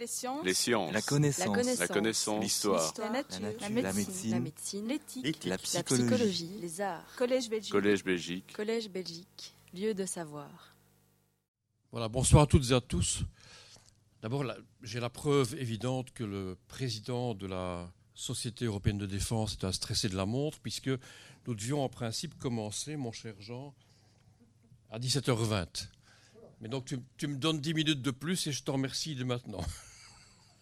Les sciences. Les sciences. La connaissance. La connaissance. L'histoire. La nature. La nature. La médecine. La médecine. L'éthique. La La psychologie. psychologie. Les arts. Collège Belgique. Collège Belgique. Collège Belgique. Lieu de savoir. Voilà, bonsoir à toutes et à tous. D'abord, la- j'ai la preuve évidente que le président de la Société européenne de défense est un stressé de la montre, puisque nous devions en principe commencer, mon cher Jean, à 17h20. Mais donc tu, tu me donnes 10 minutes de plus et je t'en remercie de maintenant.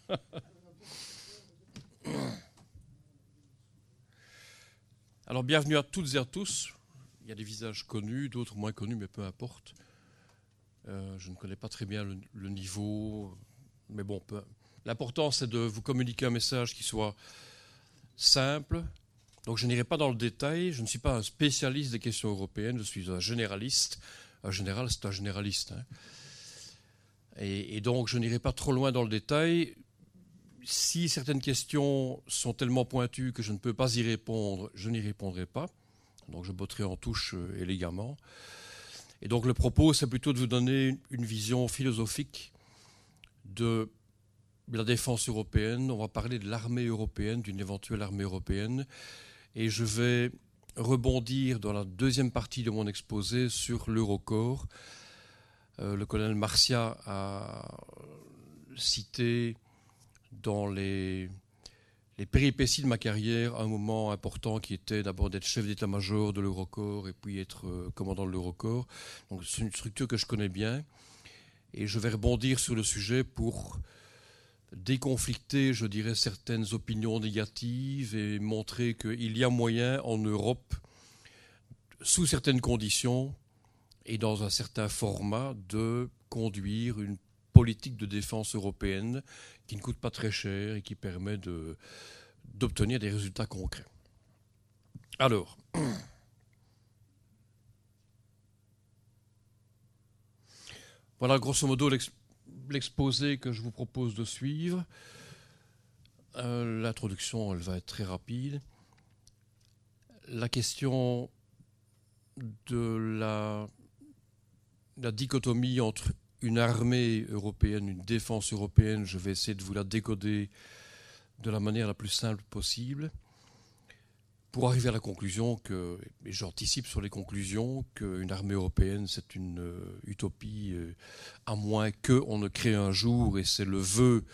Alors bienvenue à toutes et à tous. Il y a des visages connus, d'autres moins connus, mais peu importe. Euh, je ne connais pas très bien le, niveau, mais bon, l'important c'est de vous communiquer un message qui soit simple. Donc je n'irai pas dans le détail, je ne suis pas un spécialiste des questions européennes, je suis un généraliste. Un général, c'est un généraliste. hein. Et donc je n'irai pas trop loin dans le détail. Si certaines questions sont tellement pointues que je ne peux pas y répondre, je n'y répondrai pas. Donc je botterai en touche euh, élégamment. Et donc le propos, c'est plutôt de vous donner une- vision philosophique de la défense européenne. On va parler de l'armée européenne, d'une éventuelle armée européenne. Et je vais rebondir dans la deuxième partie de mon exposé sur l'Eurocorps. Euh, le colonel Marcia a cité dans les, péripéties de ma carrière un moment important qui était d'abord d'être chef d'état-major de l'Eurocorps et puis être euh, commandant de l'Eurocorps. Donc c'est une structure que je connais bien et je vais rebondir sur le sujet pour déconflicter, je dirais, certaines opinions négatives et montrer qu'il y a moyen en Europe, sous certaines conditions et dans un certain format, de conduire une politique de défense européenne qui ne coûte pas très cher et qui permet de- d'obtenir des résultats concrets. Alors, voilà grosso modo l'ex- l'exposé que je vous propose de suivre. Euh, L'introduction, elle va être très rapide. La question de la, la dichotomie entre une armée européenne, une défense européenne, je vais essayer de vous la décoder de la manière la plus simple possible pour arriver à la conclusion que, et j'anticipe sur les conclusions, qu'une armée européenne, c'est une euh, utopie, euh, à moins qu'on ne crée un jour, et c'est le vœu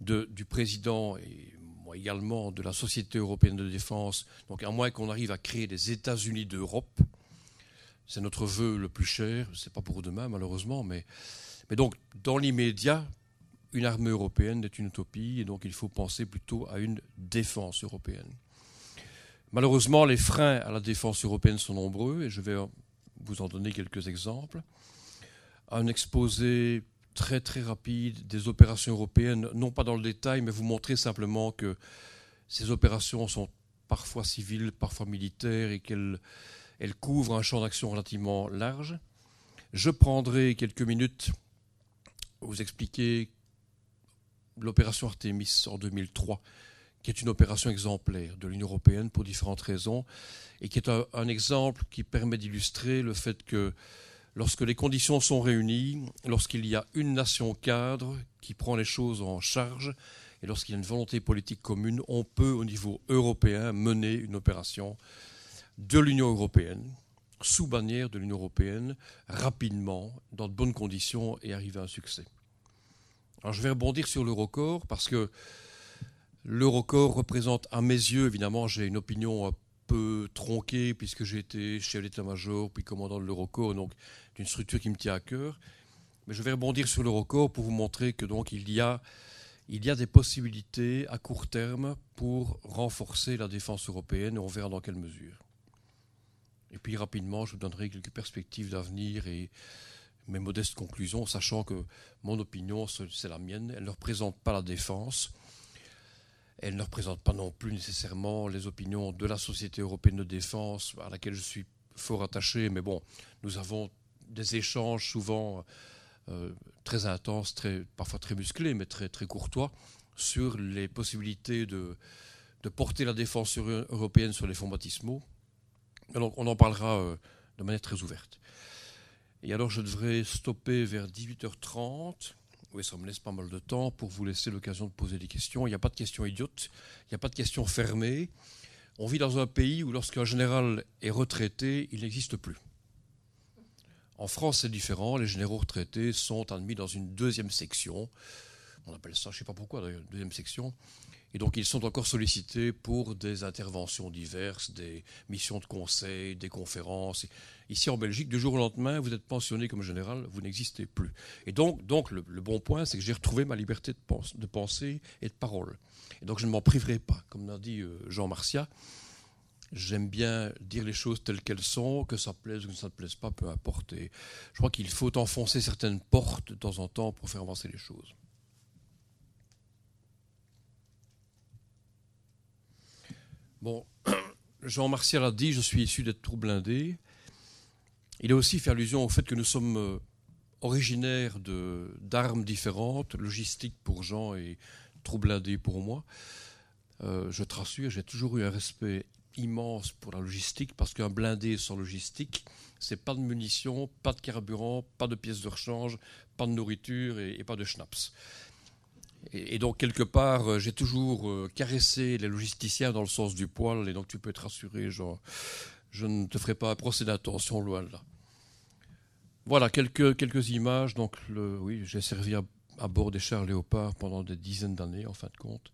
du président et moi également de la Société européenne de défense, donc à moins qu'on arrive à créer des États-Unis d'Europe, c'est notre vœu le plus cher, c'est pas pour demain malheureusement, mais, mais donc dans l'immédiat, une armée européenne est une utopie, et donc il faut penser plutôt à une défense européenne. Malheureusement, les freins à la défense européenne sont nombreux et je vais vous en donner quelques exemples. Un exposé très très rapide des opérations européennes, non pas dans le détail, mais vous montrer simplement que ces opérations sont parfois civiles, parfois militaires et qu'elles elles couvrent un champ d'action relativement large. Je prendrai quelques minutes pour vous expliquer l'opération Artemis en 2003 qui est une opération exemplaire de l'Union européenne pour différentes raisons, et qui est un exemple qui permet d'illustrer le fait que lorsque les conditions sont réunies, lorsqu'il y a une nation cadre qui prend les choses en charge, et lorsqu'il y a une volonté politique commune, on peut au niveau européen mener une opération de l'Union européenne, sous bannière de l'Union européenne, rapidement, dans de bonnes conditions, et arriver à un succès. Alors je vais rebondir sur l'Eurocorps, parce que L'Eurocorps représente, à mes yeux, évidemment, j'ai une opinion un peu tronquée, puisque j'ai été chef d'état-major, puis commandant de l'Eurocorps, donc d'une structure qui me tient à cœur. Mais je vais rebondir sur l'Eurocorps pour vous montrer que donc il y a, il y a des possibilités à court terme pour renforcer la défense européenne, et on verra dans quelle mesure. Et puis rapidement, je vous donnerai quelques perspectives d'avenir et mes modestes conclusions, sachant que mon opinion, c'est la mienne, elle ne représente pas la défense. Elle ne représente pas non plus nécessairement les opinions de la Société européenne de défense, à laquelle je suis fort attaché, mais bon, nous avons des échanges souvent euh, très intenses, très, parfois très musclés, mais très, très courtois, sur les possibilités de, de porter la défense euro- européenne sur les fonds baptismaux. On en parlera euh, de manière très ouverte. Et alors, je devrais stopper vers 18h30. Oui, ça me laisse pas mal de temps pour vous laisser l'occasion de poser des questions. Il n'y a pas de questions idiotes, il n'y a pas de questions fermées. On vit dans un pays où lorsqu'un général est retraité, il n'existe plus. En France, c'est différent. Les généraux retraités sont admis dans une deuxième section. On appelle ça, je ne sais pas pourquoi, deuxième section. Et donc, ils sont encore sollicités pour des interventions diverses, des missions de conseil, des conférences. Ici, en Belgique, du jour au lendemain, vous êtes pensionné comme général, vous n'existez plus. Et donc, donc le, bon point, c'est que j'ai retrouvé ma liberté de, de, pensée et de parole. Et donc, je ne m'en priverai pas. Comme l'a dit euh, Jean Marcia, j'aime bien dire les choses telles qu'elles sont, que ça plaise ou que ça ne plaise pas, peu importe. Je crois qu'il faut enfoncer certaines portes de temps en temps pour faire avancer les choses. Bon, Jean Martial a dit Je suis issu d'être trous blindés. Il a aussi fait allusion au fait que nous sommes euh, originaires d'armes différentes, logistique pour Jean et trous blindés pour moi. Euh, je te rassure, j'ai toujours eu un respect immense pour la logistique parce qu'un blindé sans logistique, c'est pas de munitions, pas de carburant, pas de pièces de rechange, pas de nourriture et pas de schnapps. Et, donc, quelque part, euh, j'ai toujours euh, caressé les logisticiens dans le sens du poil, et donc tu peux être rassuré, genre, je ne te ferai pas un procès d'intention loin de là. Voilà, quelques, quelques images. Donc, oui, j'ai servi à, bord des chars Léopard pendant des dizaines d'années, en fin de compte.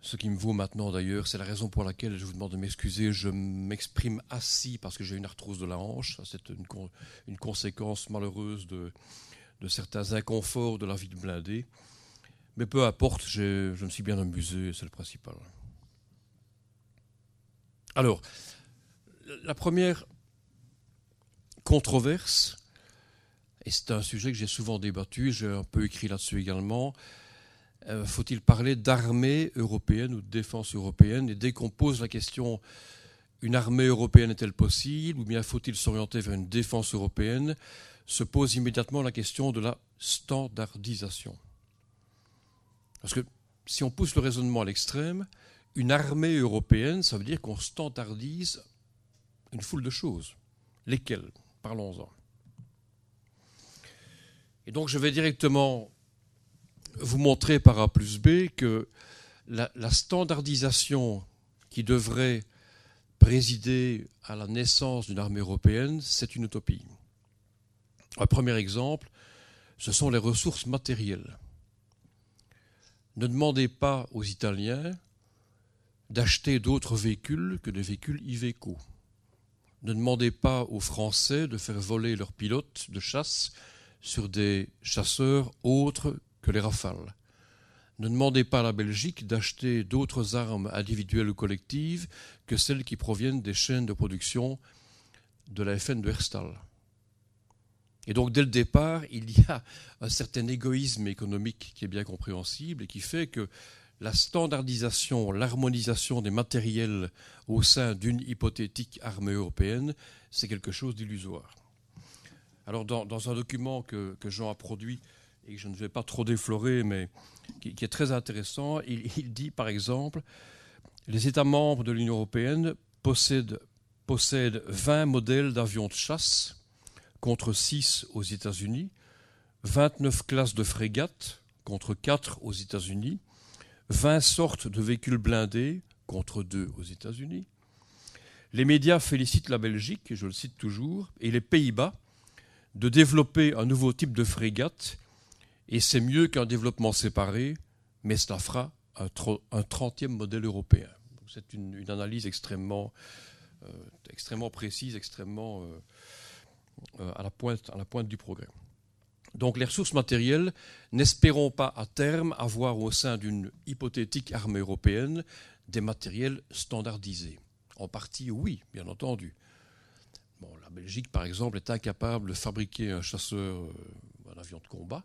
Ce qui me vaut maintenant d'ailleurs, c'est la raison pour laquelle je vous demande de m'excuser. Je m'exprime assis parce que j'ai une arthrose de la hanche. C'est une conséquence malheureuse de, de certains inconforts de la vie de blindé. Mais peu importe, je me suis bien amusé, c'est le principal. Alors, la première controverse, et c'est un sujet que j'ai souvent débattu, j'ai un peu écrit là-dessus également, euh, faut-il parler d'armée européenne ou de défense européenne? Et dès qu'on pose la question, une armée européenne est-elle possible Ou bien faut-il s'orienter vers une défense européenne? Se pose immédiatement la question de la standardisation. Parce que si on pousse le raisonnement à l'extrême, une armée européenne, ça veut dire qu'on standardise une foule de choses. Lesquelles? Parlons-en. Et donc je vais directement vous montrer par A plus B que la, la standardisation qui devrait présider à la naissance d'une armée européenne, c'est une utopie. Un premier exemple, ce sont les ressources matérielles. Ne demandez pas aux Italiens d'acheter d'autres véhicules que des véhicules Iveco. Ne demandez pas aux Français de faire voler leurs pilotes de chasse sur des chasseurs autres que les Rafales. Ne demandez pas à la Belgique d'acheter d'autres armes individuelles ou collectives que celles qui proviennent des chaînes de production de la FN de Herstal. Et donc, dès le départ, il y a un certain égoïsme économique qui est bien compréhensible et qui fait que la standardisation, l'harmonisation des matériels au sein d'une hypothétique armée européenne, c'est quelque chose d'illusoire. Alors, dans, un document que, Jean a produit et que je ne vais pas trop déflorer, mais qui, est très intéressant, il, dit par exemple les États membres de l'Union européenne possèdent 20 modèles d'avions de chasse contre 6 aux États-Unis, 29 classes de frégates contre 4 aux États-Unis, 20 sortes de véhicules blindés contre 2 aux États-Unis. Les médias félicitent la Belgique, je le cite toujours, et les Pays-Bas de développer un nouveau type de frégate, et c'est mieux qu'un développement séparé, mais cela fera un, 30e modèle européen. C'est une, analyse extrêmement, euh, extrêmement précise, extrêmement euh, à, la pointe, à la pointe du progrès. Donc les ressources matérielles, n'espérons pas à terme avoir au sein d'une hypothétique armée européenne des matériels standardisés. En partie, oui, bien entendu. Bon, la Belgique, par exemple, est incapable de fabriquer un chasseur, euh, un avion de combat.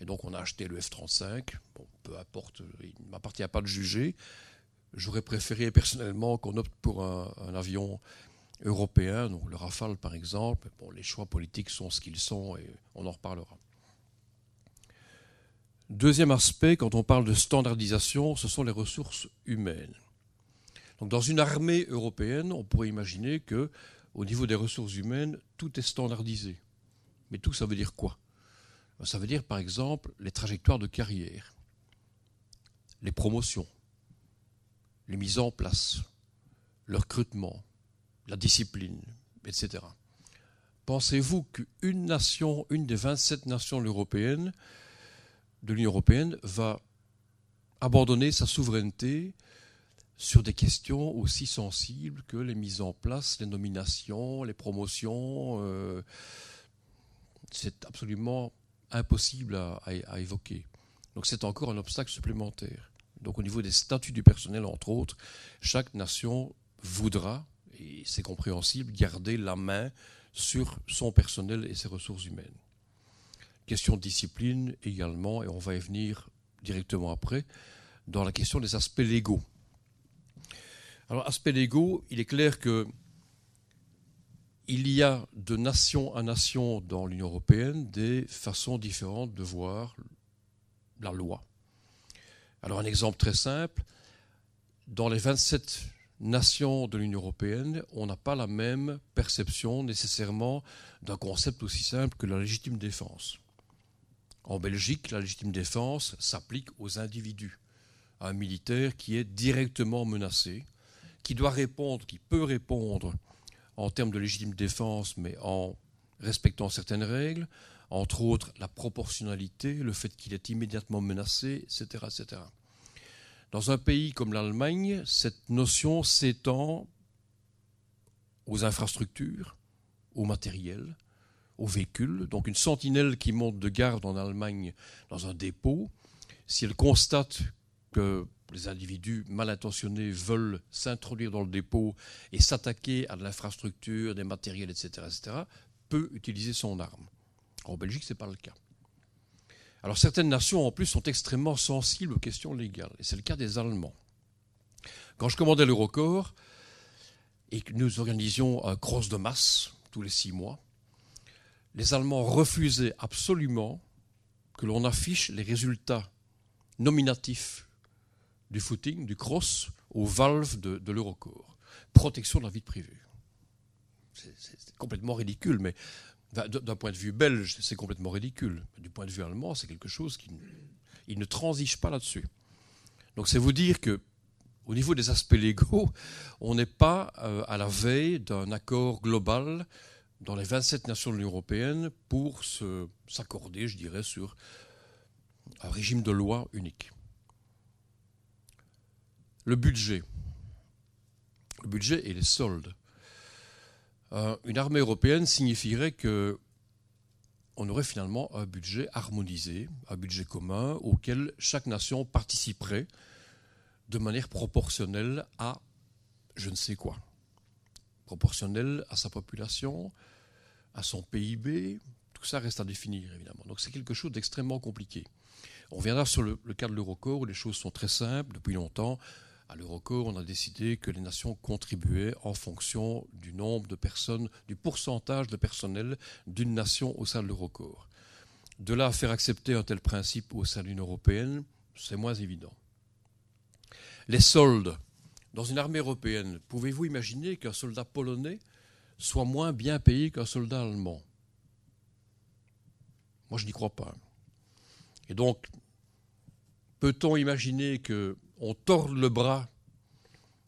Et donc on a acheté le F-35. Bon, peu importe, il ne m'appartient pas de juger. J'aurais préféré personnellement qu'on opte pour un, un avion européens, donc le Rafale par exemple. Bon, les choix politiques sont ce qu'ils sont et on en reparlera. Deuxième aspect, quand on parle de standardisation, ce sont les ressources humaines. Donc dans une armée européenne, on pourrait imaginer que au niveau des ressources humaines, tout est standardisé. Mais tout, ça veut dire quoi? Ça veut dire par exemple les trajectoires de carrière, les promotions, les mises en place, le recrutement, la discipline, etc. Pensez-vous qu'une nation, une des 27 nations européennes, de l'Union européenne, va abandonner sa souveraineté sur des questions aussi sensibles que les mises en place, les nominations, les promotions euh, C'est absolument impossible à, à évoquer. Donc c'est encore un obstacle supplémentaire. Donc au niveau des statuts du personnel, entre autres, chaque nation voudra, et c'est compréhensible, garder la main sur son personnel et ses ressources humaines. Question de discipline également, et on va y venir directement après, dans la question des aspects légaux. Alors, aspects légaux, il est clair que il y a de nation à nation dans l'Union européenne des façons différentes de voir la loi. Alors un exemple très simple, dans les 27 nations de l'Union européenne, on n'a pas la même perception nécessairement d'un concept aussi simple que la légitime défense. En Belgique, la légitime défense s'applique aux individus, à un militaire qui est directement menacé, qui doit répondre, qui peut répondre en termes de légitime défense, mais en respectant certaines règles, entre autres la proportionnalité, le fait qu'il est immédiatement menacé, etc., etc. Dans un pays comme l'Allemagne, cette notion s'étend aux infrastructures, au matériel, aux véhicules. Donc une sentinelle qui monte de garde en Allemagne dans un dépôt, si elle constate que les individus mal intentionnés veulent s'introduire dans le dépôt et s'attaquer à l'infrastructure, des matériels, etc., etc., peut utiliser son arme. En Belgique, ce n'est pas le cas. Alors certaines nations, en plus, sont extrêmement sensibles aux questions légales, et c'est le cas des Allemands. Quand je commandais l'Eurocorps, et que nous organisions un cross de masse tous les six mois, les Allemands refusaient absolument que l'on affiche les résultats nominatifs du footing, du cross, aux valves de, de l'Eurocorps. Protection de la vie privée. C'est complètement ridicule, mais d'un point de vue belge, c'est complètement ridicule. Du point de vue allemand, c'est quelque chose qui ne transige pas là-dessus. Donc c'est vous dire que au niveau des aspects légaux, on n'est pas euh, à la veille d'un accord global dans les 27 nations de l'Union européenne pour s'accorder, je dirais, sur un régime de loi unique. Le budget. Le budget et les soldes. Euh, une armée européenne signifierait que on aurait finalement un budget harmonisé, un budget commun auquel chaque nation participerait de manière proportionnelle à je ne sais quoi. Proportionnelle à sa population, à son PIB, tout ça reste à définir évidemment. Donc c'est quelque chose d'extrêmement compliqué. On reviendra sur le, le cas de l'Eurocorps où les choses sont très simples depuis longtemps à l'Eurocorps, on a décidé que les nations contribuaient en fonction du nombre de personnes, du pourcentage de personnel d'une nation au sein de l'Eurocorps. De là à faire accepter un tel principe au sein de l'Union européenne, c'est moins évident. Les soldes. Dans une armée européenne, pouvez-vous imaginer qu'un soldat polonais soit moins bien payé qu'un soldat allemand? Moi, je n'y crois pas. Et donc, peut-on imaginer que on tord le bras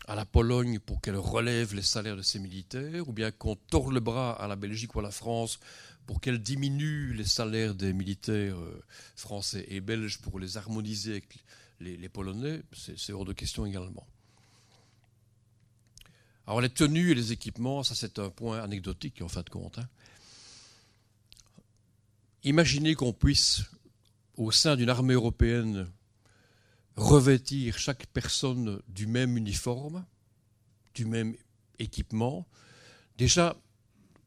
à la Pologne pour qu'elle relève les salaires de ses militaires, ou bien qu'on tord le bras à la Belgique ou à la France pour qu'elle diminue les salaires des militaires euh, français et belges pour les harmoniser avec les, Polonais, c'est hors de question également. Alors les tenues et les équipements, ça c'est un point anecdotique en fin de compte. Hein. Imaginez qu'on puisse, au sein d'une armée européenne, revêtir chaque personne du même uniforme, du même équipement. Déjà,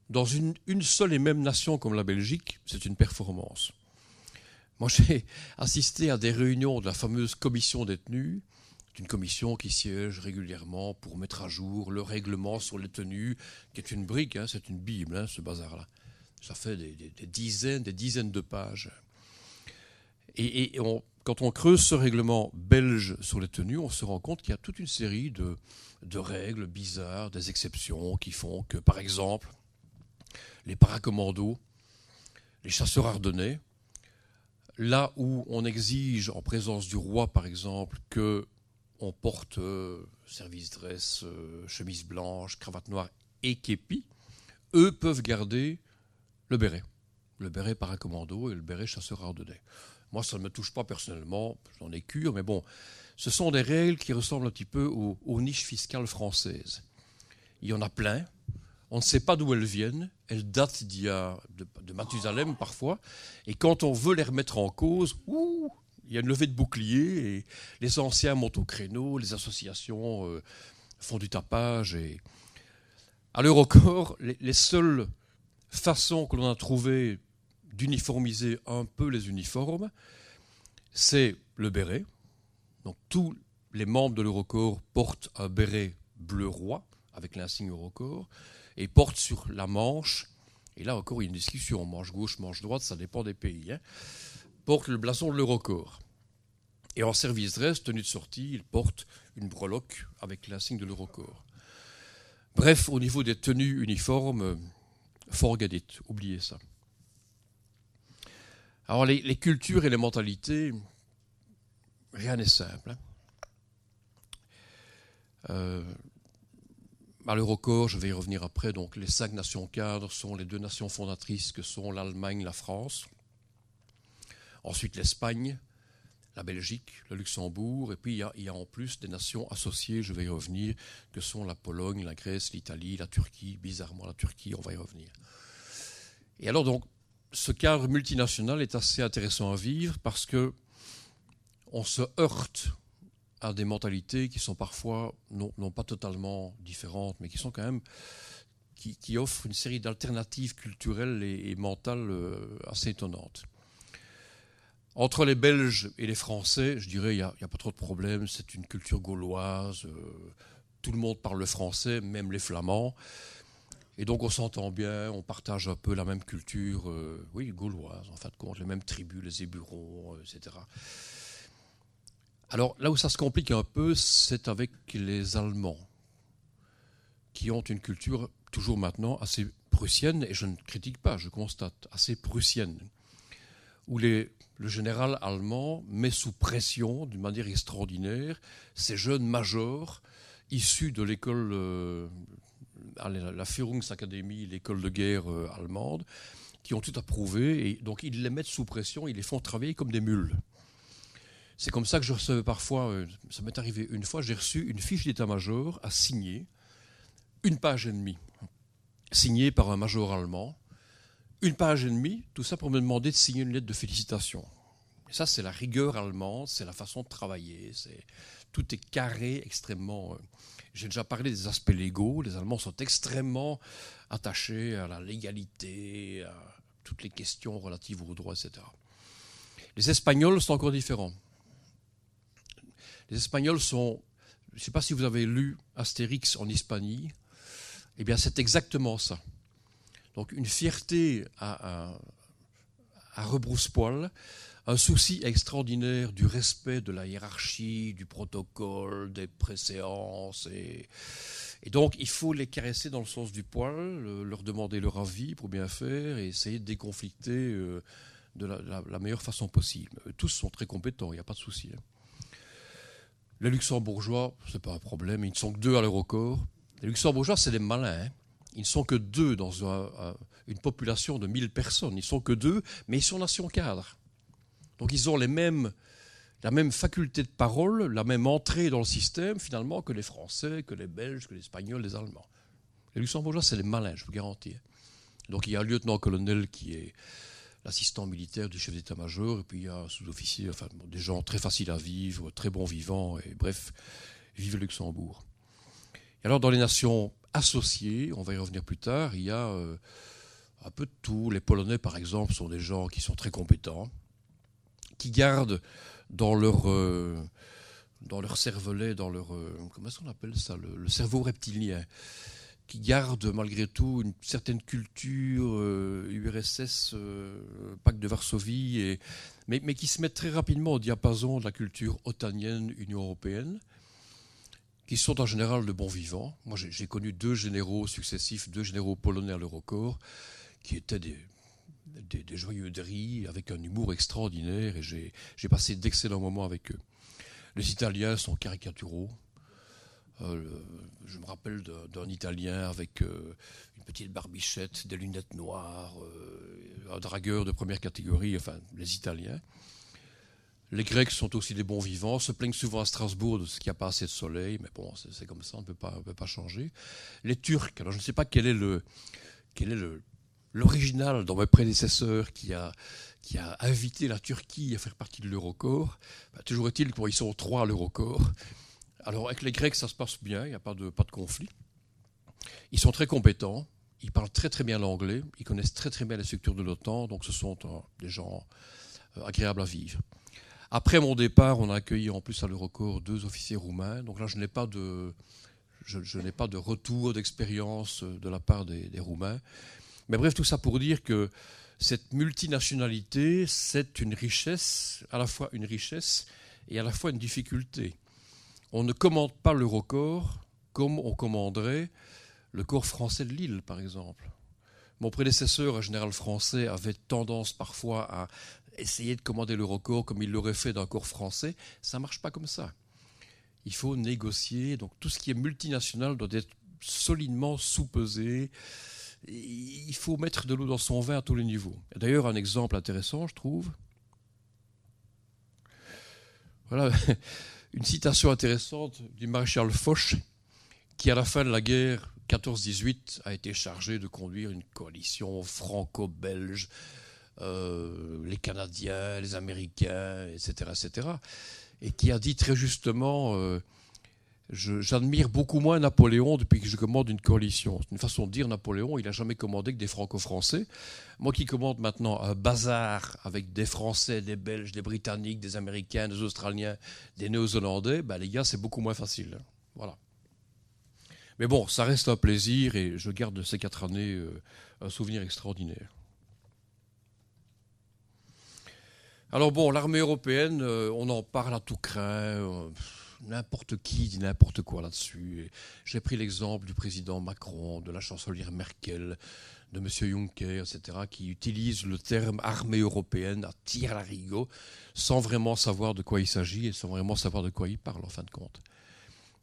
dans une, seule et même nation comme la Belgique, c'est une performance. Moi, j'ai assisté à des réunions de la fameuse commission des tenues, une commission qui siège régulièrement pour mettre à jour le règlement sur les tenues, qui est une brique, hein, c'est une Bible, hein, ce bazar-là. Ça fait des, dizaines, des dizaines de pages. Et on, quand on creuse ce règlement belge sur les tenues, on se rend compte qu'il y a toute une série de, règles bizarres, des exceptions qui font que, par exemple, les paracommandos, les chasseurs ardennais, là où on exige, en présence du roi par exemple, que on porte euh, service dress, euh, chemise blanche, cravate noire et képi, eux peuvent garder le béret. Le béret paracommando et le béret chasseur ardennais. Moi, ça ne me touche pas personnellement, j'en ai cure, mais bon, ce sont des règles qui ressemblent un petit peu aux, niches fiscales françaises. Il y en a plein, on ne sait pas d'où elles viennent, elles datent d'il y a, de, Mathusalem parfois, et quand on veut les remettre en cause, ouh, il y a une levée de bouclier, et les anciens montent au créneau, les associations euh, font du tapage, et à l'Eurocorps, les, les seules façons que l'on a trouvées d'uniformiser un peu les uniformes, c'est le béret. Donc tous les membres de l'Eurocorps portent un béret bleu roi avec l'insigne Eurocorps et portent sur la manche, et là encore il y a une discussion, manche gauche, manche droite, ça dépend des pays, hein, portent le blason de l'Eurocorps. Et en service dress, tenue de sortie, ils portent une breloque avec l'insigne de l'Eurocorps. Bref, au niveau des tenues uniformes, forget it, oubliez ça. Alors les, cultures et les mentalités, rien n'est simple. Hein. Euh, je vais y revenir après, donc les cinq nations cadres sont les deux nations fondatrices que sont l'Allemagne, la France, ensuite l'Espagne, la Belgique, le Luxembourg, et puis il y, a, il y, a, en plus des nations associées, je vais y revenir, que sont la Pologne, la Grèce, l'Italie, la Turquie, bizarrement la Turquie, on va y revenir. Et alors donc, ce cadre multinational est assez intéressant à vivre parce que on se heurte à des mentalités qui sont parfois non, pas totalement différentes, mais qui sont quand même qui, offrent une série d'alternatives culturelles et, mentales euh, assez étonnantes. Entre les Belges et les Français, je dirais, il n'y a, pas trop de problèmes. C'est une culture gauloise. Euh, tout le monde parle le français, même les Flamands. Et donc on s'entend bien, on partage un peu la même culture, euh, oui, gauloise, en fin de compte, les mêmes tribus, les éburons, euh, etc. Alors là où ça se complique un peu, c'est avec les Allemands, qui ont une culture toujours maintenant assez prussienne, et je ne critique pas, je constate, assez prussienne, où le général allemand met sous pression, d'une manière extraordinaire, ces jeunes majors issus de l'école euh, la Führungsakademie, l'école de guerre euh, allemande, qui ont tout approuvé, et donc ils les mettent sous pression, ils les font travailler comme des mules. C'est comme ça que je recevais parfois, euh, ça m'est arrivé une fois, j'ai reçu une fiche d'état-major à signer, une page et demie, signée par un major allemand, une page et demie, tout ça pour me demander de signer une lettre de félicitations. Et ça, c'est la rigueur allemande, c'est la façon de travailler, c'est tout est carré, extrêmement. J'ai déjà parlé des aspects légaux. Les Allemands sont extrêmement attachés à la légalité, à toutes les questions relatives aux droits, etc. Les Espagnols sont encore différents. Les Espagnols sont. Je ne sais pas si vous avez lu Astérix en Hispanie. Eh bien, c'est exactement ça. Donc, une fierté à, à, à rebrousse-poil un souci extraordinaire du respect de la hiérarchie, du protocole, des préséances. Et, donc, il faut les caresser dans le sens du poil, leur demander leur avis pour bien faire et essayer de déconflicter euh, de la, meilleure façon possible. Tous sont très compétents, il n'y a pas de souci. Hein. Les luxembourgeois, ce n'est pas un problème, ils ne sont que deux à l'Eurocorps. Les luxembourgeois, c'est des malins. Hein. Ils ne sont que deux dans une population de 1000 personnes. Ils ne sont que deux, mais ils sont nation cadre. Donc ils ont la même faculté de parole, la même entrée dans le système finalement que les Français, que les Belges, que les Espagnols, les Allemands. Les Luxembourgeois, c'est les malins, je vous garantis. Donc il y a un lieutenant-colonel qui est l'assistant militaire du chef d'état-major, et puis il y a un sous-officier, enfin des gens très faciles à vivre, très bons vivants, et bref, vive le Luxembourg. Et alors dans les nations associées, on va y revenir plus tard, il y a euh, un peu de tout. Les Polonais, par exemple, sont des gens qui sont très compétents, qui gardent dans leur, euh, dans leur cervelet, dans leur. Euh, comment est-ce qu'on appelle ça le, cerveau reptilien, qui gardent malgré tout une certaine culture URSS, euh, pacte de Varsovie, et, mais, mais, qui se mettent très rapidement au diapason de la culture otanienne, Union européenne qui sont en général de bons vivants. Moi, j'ai connu deux généraux successifs, deux généraux polonais à l'Eurocorps, qui étaient des, des, des joyeuseries avec un humour extraordinaire et j'ai passé d'excellents moments avec eux. Les Italiens sont caricaturaux. Euh, je me rappelle d'un Italien avec euh, une petite barbichette, des lunettes noires, euh, un dragueur de première catégorie, enfin les Italiens. Les Grecs sont aussi des bons vivants, se plaignent souvent à Strasbourg de ce qu'il n'y a pas assez de soleil, mais bon, c'est comme ça, on ne peut pas changer. Les Turcs, alors je ne sais pas quel est le, quel est le, l'original dans mes prédécesseurs qui a, qui a invité la Turquie à faire partie de l'Eurocorps. Bah, toujours est-il qu'ils sont trois à l'Eurocorps. Alors avec les Grecs, ça se passe bien, il n'y a pas de, pas de conflit. Ils sont très compétents, ils parlent très très bien l'anglais, ils connaissent très très bien les structures de l'OTAN, donc ce sont euh, des gens euh, agréables à vivre. Après mon départ, on a accueilli en plus à l'Eurocorps deux officiers roumains, donc là je n'ai pas de, je, n'ai pas de retour d'expérience de la part des Roumains. Mais bref, tout ça pour dire que cette multinationalité, c'est une richesse, à la fois une richesse et à la fois une difficulté. On ne commande pas l'Eurocorps comme on commanderait le corps français de Lille, par exemple. Mon prédécesseur, un général français, avait tendance parfois à essayer de commander l'Eurocorps comme il l'aurait fait d'un corps français. Ça ne marche pas comme ça. Il faut négocier. Donc tout ce qui est multinational doit être solidement sous-pesé il faut mettre de l'eau dans son vin à tous les niveaux. D'ailleurs, un exemple intéressant, je trouve. Voilà une citation intéressante du maréchal Foch, qui à la fin de la guerre 14-18 a été chargé de conduire une coalition franco-belge, euh, les Canadiens, les Américains, etc., etc., et qui a dit très justement euh, J'admire beaucoup moins Napoléon depuis que je commande une coalition. C'est une façon de dire Napoléon, il n'a jamais commandé que des franco-français. Moi qui commande maintenant un bazar avec des Français, des Belges, des Britanniques, des Américains, des Australiens, des Néo-Zélandais, ben les gars, c'est beaucoup moins facile. Voilà. Mais bon, ça reste un plaisir et je garde de ces quatre années euh, un souvenir extraordinaire. Alors bon, l'armée européenne, euh, on en parle à tout craint. N'importe qui dit n'importe quoi là-dessus. J'ai pris l'exemple du président Macron, de la chancelière Merkel, de M. Juncker, etc., qui utilisent le terme armée européenne à tir à rigo, sans vraiment savoir de quoi il s'agit et sans vraiment savoir de quoi il parle, en fin de compte.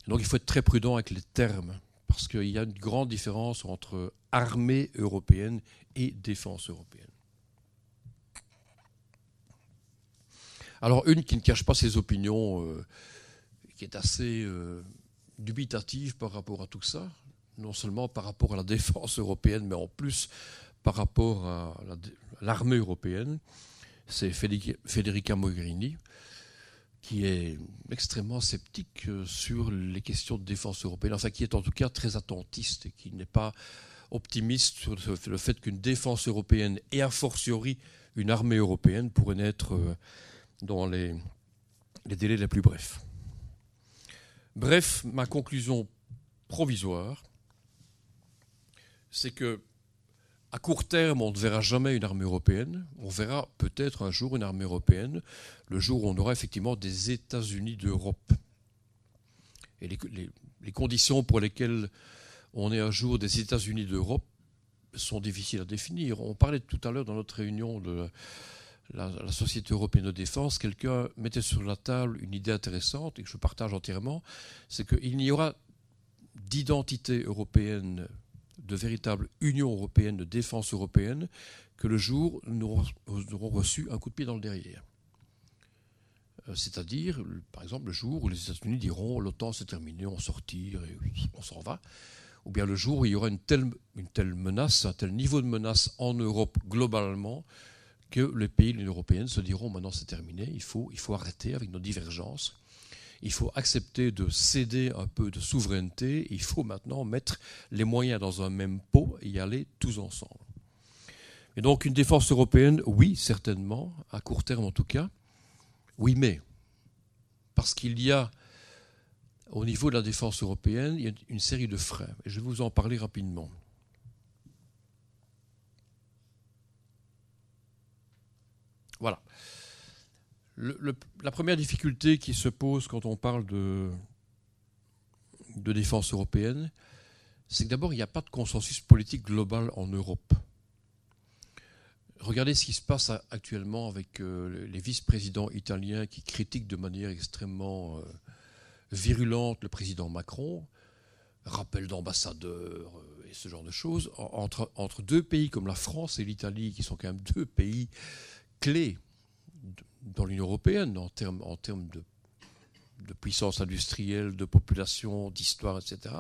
Donc il faut être très prudent avec les termes, parce qu'il y a une grande différence entre armée européenne et défense européenne. Alors une qui ne cache pas ses opinions. Euh, qui est assez euh, dubitative par rapport à tout ça, non seulement par rapport à la défense européenne, mais en plus par rapport à l'armée européenne. C'est Federica Mogherini, qui est extrêmement sceptique euh, sur les questions de défense européenne, enfin qui est en tout cas très attentiste et qui n'est pas optimiste sur le fait qu'une défense européenne et a fortiori une armée européenne pourraient naître euh, dans les délais les plus brefs. Bref, ma conclusion provisoire, c'est que à court terme, on ne verra jamais une armée européenne. On verra peut-être un jour une armée européenne, le jour où on aura effectivement des États-Unis d'Europe. Et les, conditions pour lesquelles on est un jour des États-Unis d'Europe sont difficiles à définir. On parlait tout à l'heure dans notre réunion de la, Société européenne de défense, quelqu'un mettait sur la table une idée intéressante et que je partage entièrement, c'est qu'il n'y aura d'identité européenne, de véritable Union européenne, de défense européenne, que le jour où nous aurons reçu un coup de pied dans le derrière. Euh, c'est-à-dire, par exemple, le jour où les États-Unis diront l'OTAN c'est terminé, on sortir et on s'en va. Ou bien le jour où il y aura une telle, une telle menace, un tel niveau de menace en Europe globalement, que les pays de l'Union européenne se diront maintenant c'est terminé, il faut, il faut arrêter avec nos divergences, il faut accepter de céder un peu de souveraineté, il faut maintenant mettre les moyens dans un même pot et y aller tous ensemble. Et donc une défense européenne, oui, certainement, à court terme en tout cas, oui, mais parce qu'il y a au niveau de la défense européenne, il y a une série de freins, et je vais vous en parler rapidement. Voilà. la première difficulté qui se pose quand on parle de, défense européenne, c'est que d'abord, il n'y a pas de consensus politique global en Europe. regardez ce qui se passe actuellement avec euh, les vice-présidents italiens qui critiquent de manière extrêmement virulente le président Macron, rappel d'ambassadeurs et ce genre de choses, entre, entre deux pays comme la France et l'Italie, qui sont quand même deux pays clés dans l'Union européenne en termes, de, puissance industrielle, de population, d'histoire, etc.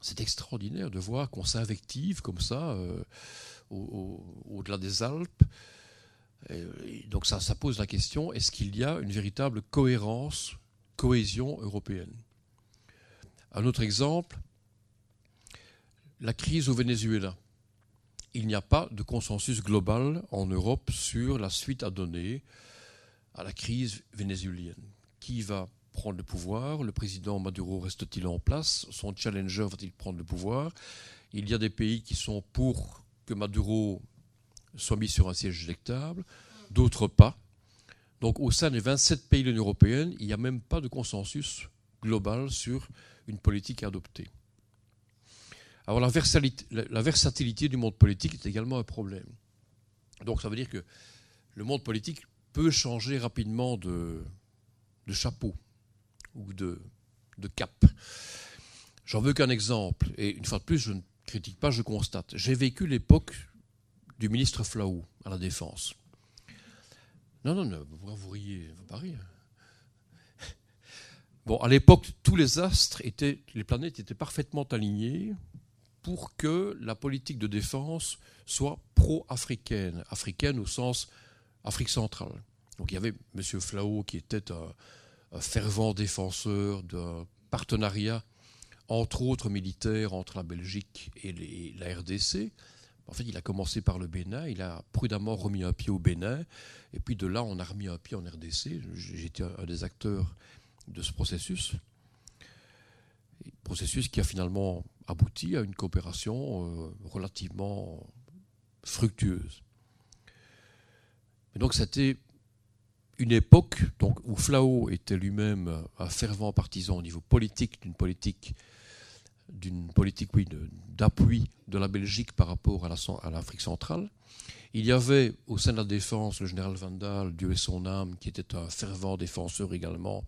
C'est extraordinaire de voir qu'on s'invective comme ça euh, au-delà des Alpes. Donc ça, ça pose la question, est-ce qu'il y a une véritable cohérence, cohésion européenne? Un autre exemple, la crise au Venezuela il n'y a pas de consensus global en Europe sur la suite à donner à la crise vénézuélienne. Qui va prendre le pouvoir? Le président Maduro reste-t-il en place? Son challenger va-t-il prendre le pouvoir? Il y a des pays qui sont pour que Maduro soit mis sur un siège électable, d'autres pas. Donc au sein des 27 pays de l'Union européenne, il n'y a même pas de consensus global sur une politique à adopter. Alors la versatilité, du monde politique est également un problème. Donc ça veut dire que le monde politique peut changer rapidement de, chapeau ou de, cap. J'en veux qu'un exemple. Et une fois de plus, je ne critique pas, je constate. J'ai vécu l'époque du ministre Flaou à la Défense. Non, non, non, vous riez, vous pas rire. Bon, à l'époque, tous les astres étaient, les planètes étaient parfaitement alignées pour que la politique de défense soit pro-africaine, africaine au sens Afrique centrale. Donc il y avait M. Flao qui était un, fervent défenseur d'un partenariat, entre autres militaires, entre la Belgique et la RDC. En fait, il a commencé par le Bénin, il a prudemment remis un pied au Bénin, et puis de là, on a remis un pied en RDC. J'étais un des acteurs de ce processus. Processus qui a finalement abouti à une coopération euh, relativement fructueuse. Donc c'était une époque où Flao était lui-même un fervent partisan au niveau politique d'une politique d'une politique d'appui de, la Belgique par rapport à l'Afrique centrale. Il y avait au sein de la défense le général Vandal, Dieu et son âme, qui était un fervent défenseur également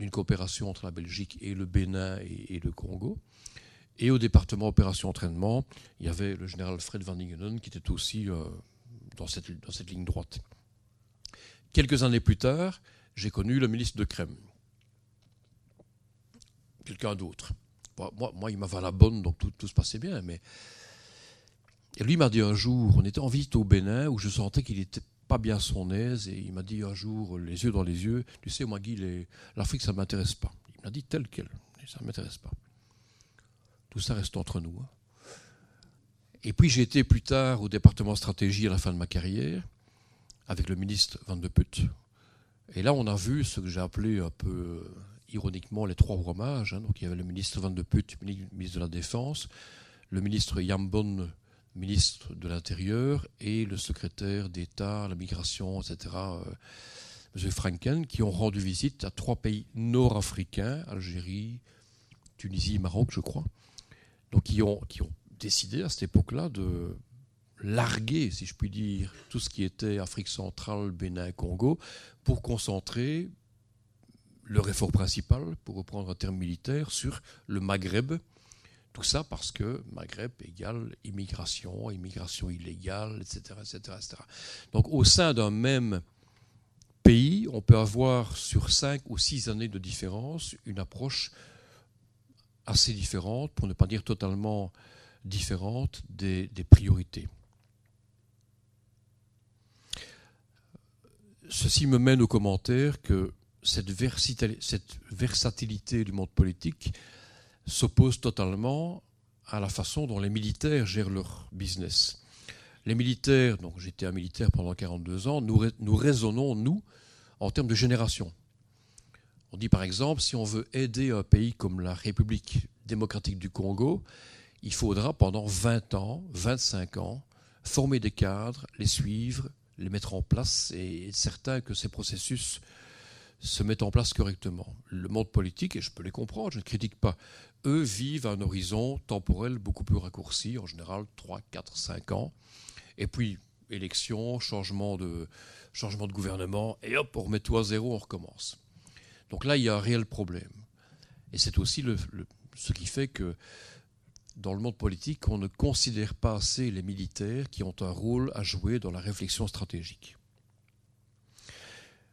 d'une coopération entre la Belgique et le Bénin et, le Congo. Et au département opération entraînement, il y avait le général Fred Van Ingenen qui était aussi euh, dans, cette, dans cette ligne droite. Quelques années plus tard, j'ai connu le ministre de Crème. Quelqu'un d'autre. Moi, moi, il m'avait la bonne, donc tout, tout, se passait bien. Mais... Et lui m'a dit un jour, on était en visite au Bénin, où je sentais qu'il était pas bien son aise et il m'a dit un jour, les yeux dans les yeux, tu sais, moi Guy, l'Afrique, ça ne m'intéresse pas. Il m'a dit tel quel, ça ne m'intéresse pas. Tout ça reste entre nous. Hein. Et puis j'ai été plus tard au département stratégie à la fin de ma carrière, avec le ministre Van de Put. Et là, on a vu ce que j'ai appelé un peu euh, ironiquement les trois rois mages. Hein. Donc il y avait le ministre Van de Put, ministre de la Défense, le ministre Yambon ministre de l'Intérieur et le secrétaire d'État, la migration, etc., euh, M. Franken, qui ont rendu visite à trois pays nord-africains, Algérie, Tunisie, Maroc, je crois. Donc, qui ont, décidé à cette époque-là de larguer, si je puis dire, tout ce qui était Afrique centrale, Bénin, Congo, pour concentrer leur effort principal, pour reprendre un terme militaire, sur le Maghreb, tout ça parce que Maghreb égale immigration, immigration illégale, etc. etc., etc. Donc au sein d'un même pays, on peut avoir sur cinq ou six années de différence une approche assez différente, pour ne pas dire totalement différente, des, priorités. Ceci me mène au commentaire que cette versatilité du monde politique s'oppose totalement à la façon dont les militaires gèrent leur business. Les militaires, donc j'étais un militaire pendant 42 ans, nous raisonnons, nous, en termes de génération. On dit par exemple, si on veut aider un pays comme la République démocratique du Congo, il faudra pendant 20 ans, 25 ans, former des cadres, les suivre, les mettre en place et être certain que ces processus se mettent en place correctement. Le monde politique, et je peux les comprendre, je ne critique pas, eux vivent à un horizon temporel beaucoup plus raccourci, en général 3, 4, 5 ans. Et puis, élection, changement de, changement de gouvernement, et hop, on remet tout à zéro, on recommence. Donc là, il y a un réel problème. Et c'est aussi ce qui fait que dans le monde politique, on ne considère pas assez les militaires qui ont un rôle à jouer dans la réflexion stratégique.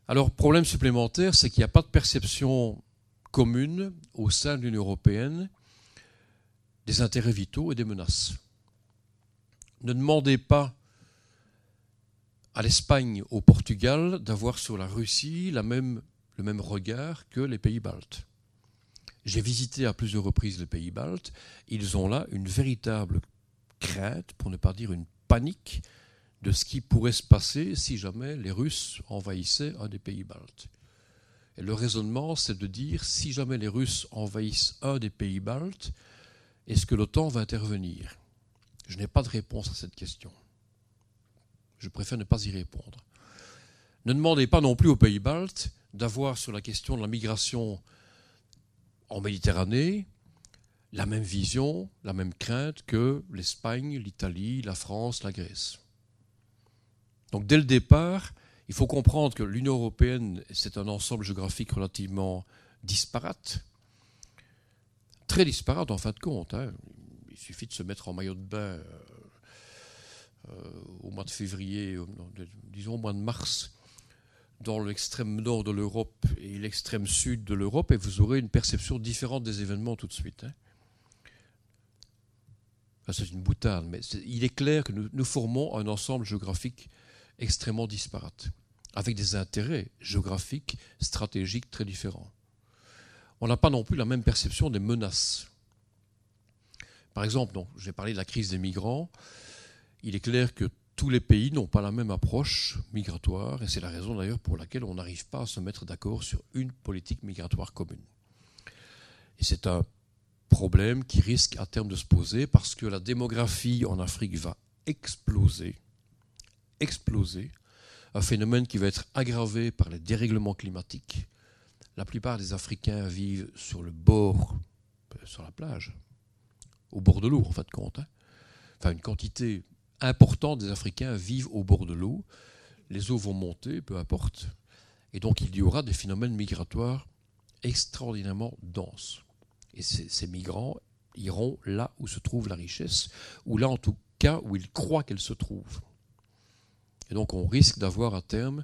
Alors, problème supplémentaire, c'est qu'il n'y a pas de perception commune au sein de l'Union européenne des intérêts vitaux et des menaces. Ne demandez pas à l'Espagne, au Portugal, d'avoir sur la Russie la même, même regard que les pays baltes. J'ai visité à plusieurs reprises les pays baltes. Ils ont là une véritable crainte, pour ne pas dire une panique, de ce qui pourrait se passer si jamais les Russes envahissaient un des pays baltes. Et le raisonnement, c'est de dire si jamais les Russes envahissent un des pays baltes, est-ce que l'OTAN va intervenir? Je n'ai pas de réponse à cette question. Je préfère ne pas y répondre. Ne demandez pas non plus aux pays baltes d'avoir sur la question de la migration en Méditerranée la même vision, la même crainte que l'Espagne, l'Italie, la France, la Grèce. Donc dès le départ, il faut comprendre que l'Union européenne, c'est un ensemble géographique relativement disparate, très disparate en fin de compte. Hein. Il suffit de se mettre en maillot de bain euh, euh, au mois de février, disons au mois de mars, dans l'extrême nord de l'Europe et l'extrême sud de l'Europe, et vous aurez une perception différente des événements tout de suite. Hein. C'est une boutade, mais il est clair que nous, formons un ensemble géographique extrêmement disparate, avec des intérêts géographiques, stratégiques très différents. On n'a pas non plus la même perception des menaces. Par exemple, j'ai parlé de la crise des migrants. Il est clair que tous les pays n'ont pas la même approche migratoire, et c'est la raison d'ailleurs pour laquelle on n'arrive pas à se mettre d'accord sur une politique migratoire commune. Et c'est un problème qui risque à terme de se poser parce que la démographie en Afrique va exploser, exploser, un phénomène qui va être aggravé par les dérèglements climatiques. La plupart des Africains vivent sur le bord, euh, sur la plage, au bord de l'eau en fait de compte. Hein. Enfin, une quantité importants des Africains vivent au bord de l'eau. Les eaux vont monter, peu importe. Et donc il y aura des phénomènes migratoires extraordinairement denses. Et ces, migrants iront là où se trouve la richesse, ou là en tout cas où ils croient qu'elle se trouve. Et donc on risque d'avoir à terme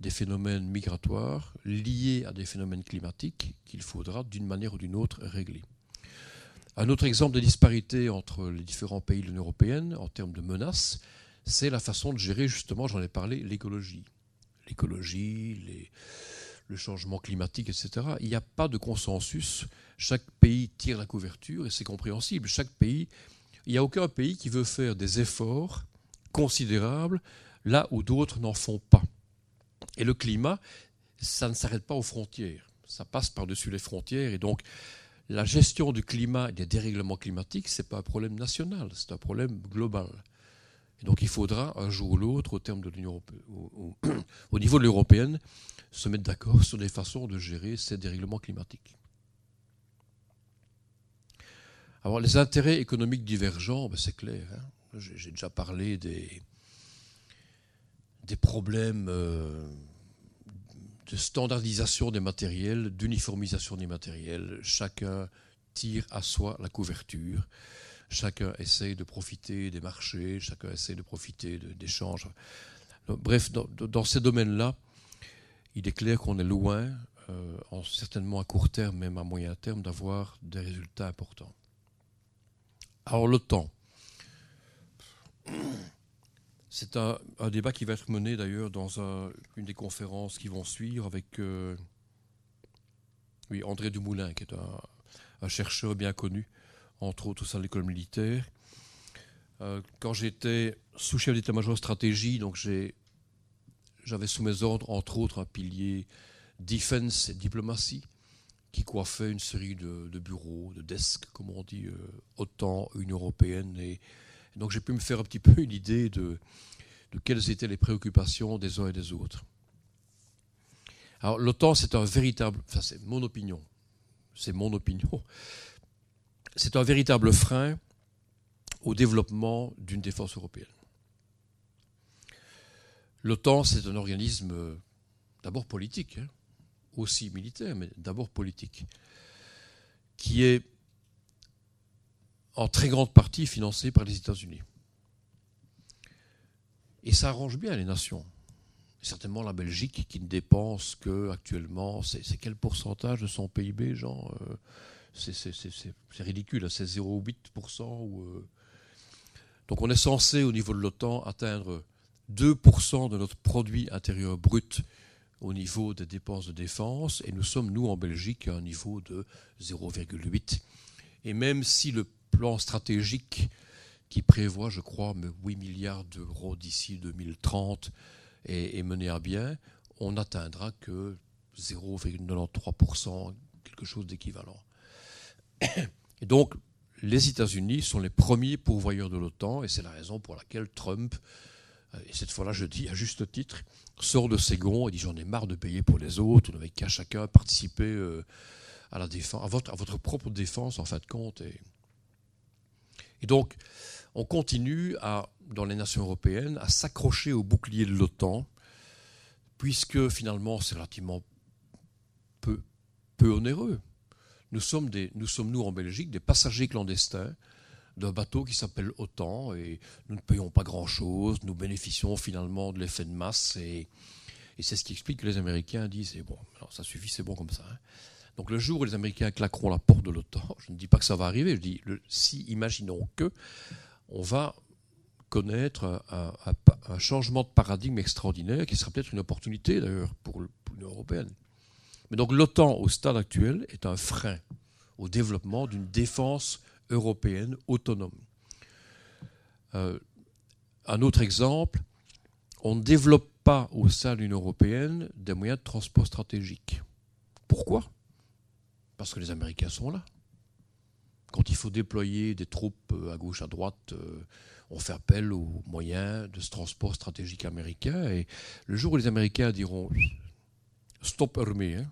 des phénomènes migratoires liés à des phénomènes climatiques qu'il faudra d'une manière ou d'une autre régler. Un autre exemple de disparité entre les différents pays de l'Union européenne en termes de menaces, c'est la façon de gérer, justement, j'en ai parlé, l'écologie. L'écologie, le changement climatique, etc. Il n'y a pas de consensus. Chaque pays tire la couverture et c'est compréhensible. Chaque pays, il n'y a aucun pays qui veut faire des efforts considérables là où d'autres n'en font pas. Et le climat, ça ne s'arrête pas aux frontières. Ça passe par-dessus les frontières et donc la gestion du climat et des dérèglements climatiques, ce n'est pas un problème national, c'est un problème global. Et donc il faudra un jour ou l'autre, au, terme de l'Union au, au, niveau de l'européenne, se mettre d'accord sur des façons de gérer ces dérèglements climatiques. Alors les intérêts économiques divergents, ben, c'est clair. Hein. J'ai déjà parlé des, des problèmes euh, de standardisation des matériels, d'uniformisation des matériels. Chacun tire à soi la couverture. Chacun essaye de profiter des marchés, chacun essaie de profiter d'échanges. Bref, dans, ces domaines-là, il est clair qu'on est loin, euh, en, certainement à court terme, même à moyen terme, d'avoir des résultats importants. Alors le temps. C'est un, débat qui va être mené d'ailleurs dans une des conférences qui vont suivre avec euh, oui, André Dumoulin, qui est un, chercheur bien connu, entre autres au sein de l'école militaire. Euh, quand j'étais sous-chef d'état-major stratégie, donc j'avais sous mes ordres, entre autres, un pilier defense et diplomatie, qui coiffait une série de, bureaux, de desks, comme on dit, euh, OTAN, Union européenne et donc j'ai pu me faire un petit peu une idée de, quelles étaient les préoccupations des uns et des autres. Alors l'OTAN, c'est un véritable, enfin c'est mon opinion, c'est mon opinion, c'est un véritable frein au développement d'une défense européenne. L'OTAN, c'est un organisme euh, d'abord politique, hein, aussi militaire, mais d'abord politique, qui est en très grande partie financé par les États-Unis. Et ça arrange bien les nations. Certainement la Belgique qui ne dépense que actuellement, c'est quel pourcentage de son PIB, Jean euh, C'est ridicule, hein, c'est 0,8%. Ou, euh. Donc on est censé, au niveau de l'OTAN, atteindre 2% de notre produit intérieur brut au niveau des dépenses de défense, et nous sommes, nous, en Belgique, à un niveau de 0,8. Et même si le plan stratégique qui prévoit, je crois, 8 milliards d'euros d'ici 2030 est, mené à bien, on n'atteindra que 0,93%, quelque chose d'équivalent. Et donc, les États-Unis sont les premiers pourvoyeurs de l'OTAN, et c'est la raison pour laquelle Trump, euh, et cette fois-là je dis à juste titre, sort de ses gonds et dit j'en ai marre de payer pour les autres, n'avez qu'à chacun participer euh, à la défense, à votre, propre défense en fin de compte. Et, donc, on continue dans les nations européennes à s'accrocher au bouclier de l'OTAN, puisque finalement c'est relativement peu, peu onéreux. Nous sommes, nous en Belgique, des passagers clandestins d'un bateau qui s'appelle OTAN, et nous ne payons pas grand-chose, nous bénéficions finalement de l'effet de masse, et, c'est ce qui explique que les Américains disent, bon, ça suffit, c'est bon comme ça. Hein. Donc le jour où les Américains claqueront la porte de l'OTAN, je ne dis pas que ça va arriver, je dis si imaginons que on va connaître un, changement de paradigme extraordinaire qui sera peut-être une opportunité d'ailleurs pour l'Union européenne. Mais donc l'OTAN au stade actuel est un frein au développement d'une défense européenne autonome. Euh, un autre exemple, on ne développe pas au sein de l'Union européenne des moyens de transport stratégiques. Pourquoi? Parce que les Américains sont là. Quand il faut déployer des troupes euh, à gauche, à droite, euh, on fait appel aux moyens de ce transport stratégique américain. Et le jour où les Américains diront stop armée, hein,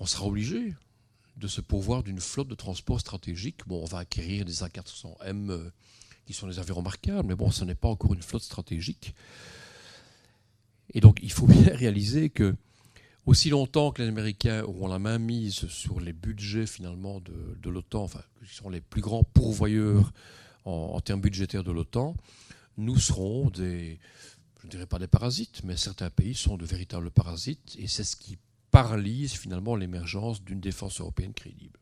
on sera obligé de se pourvoir d'une flotte de transport stratégique. Bon, on va acquérir des A400M euh, qui sont des avions remarquables, mais bon, ce n'est pas encore une flotte stratégique. Et donc, il faut bien réaliser que aussi longtemps que les Américains auront la main mise sur les budgets finalement de, l'OTAN, enfin, qui sont les plus grands pourvoyeurs en, termes budgétaires de l'OTAN, nous serons des, je ne dirais pas des parasites, mais certains pays sont de véritables parasites, et c'est ce qui paralyse finalement l'émergence d'une défense européenne crédible.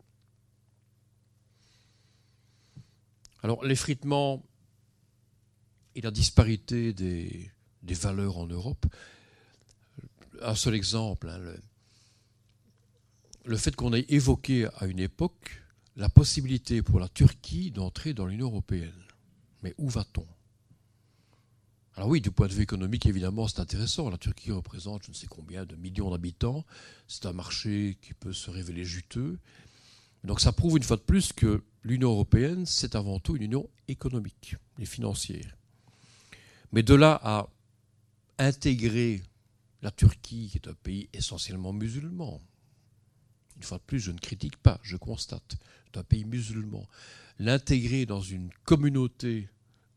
Alors l'effritement et la disparité des, des valeurs en Europe un seul exemple, hein, le, fait qu'on ait évoqué à une époque la possibilité pour la Turquie d'entrer dans l'Union européenne. Mais où va-t-on? Alors oui, du point de vue économique, évidemment, c'est intéressant. La Turquie représente je ne sais combien de millions d'habitants. C'est un marché qui peut se révéler juteux. Donc ça prouve une fois de plus que l'Union européenne, c'est avant tout une union économique et financière. Mais de là à intégrer la Turquie, qui est un pays essentiellement musulman, une fois de plus, je ne critique pas, je constate, c'est un pays musulman, l'intégrer dans une communauté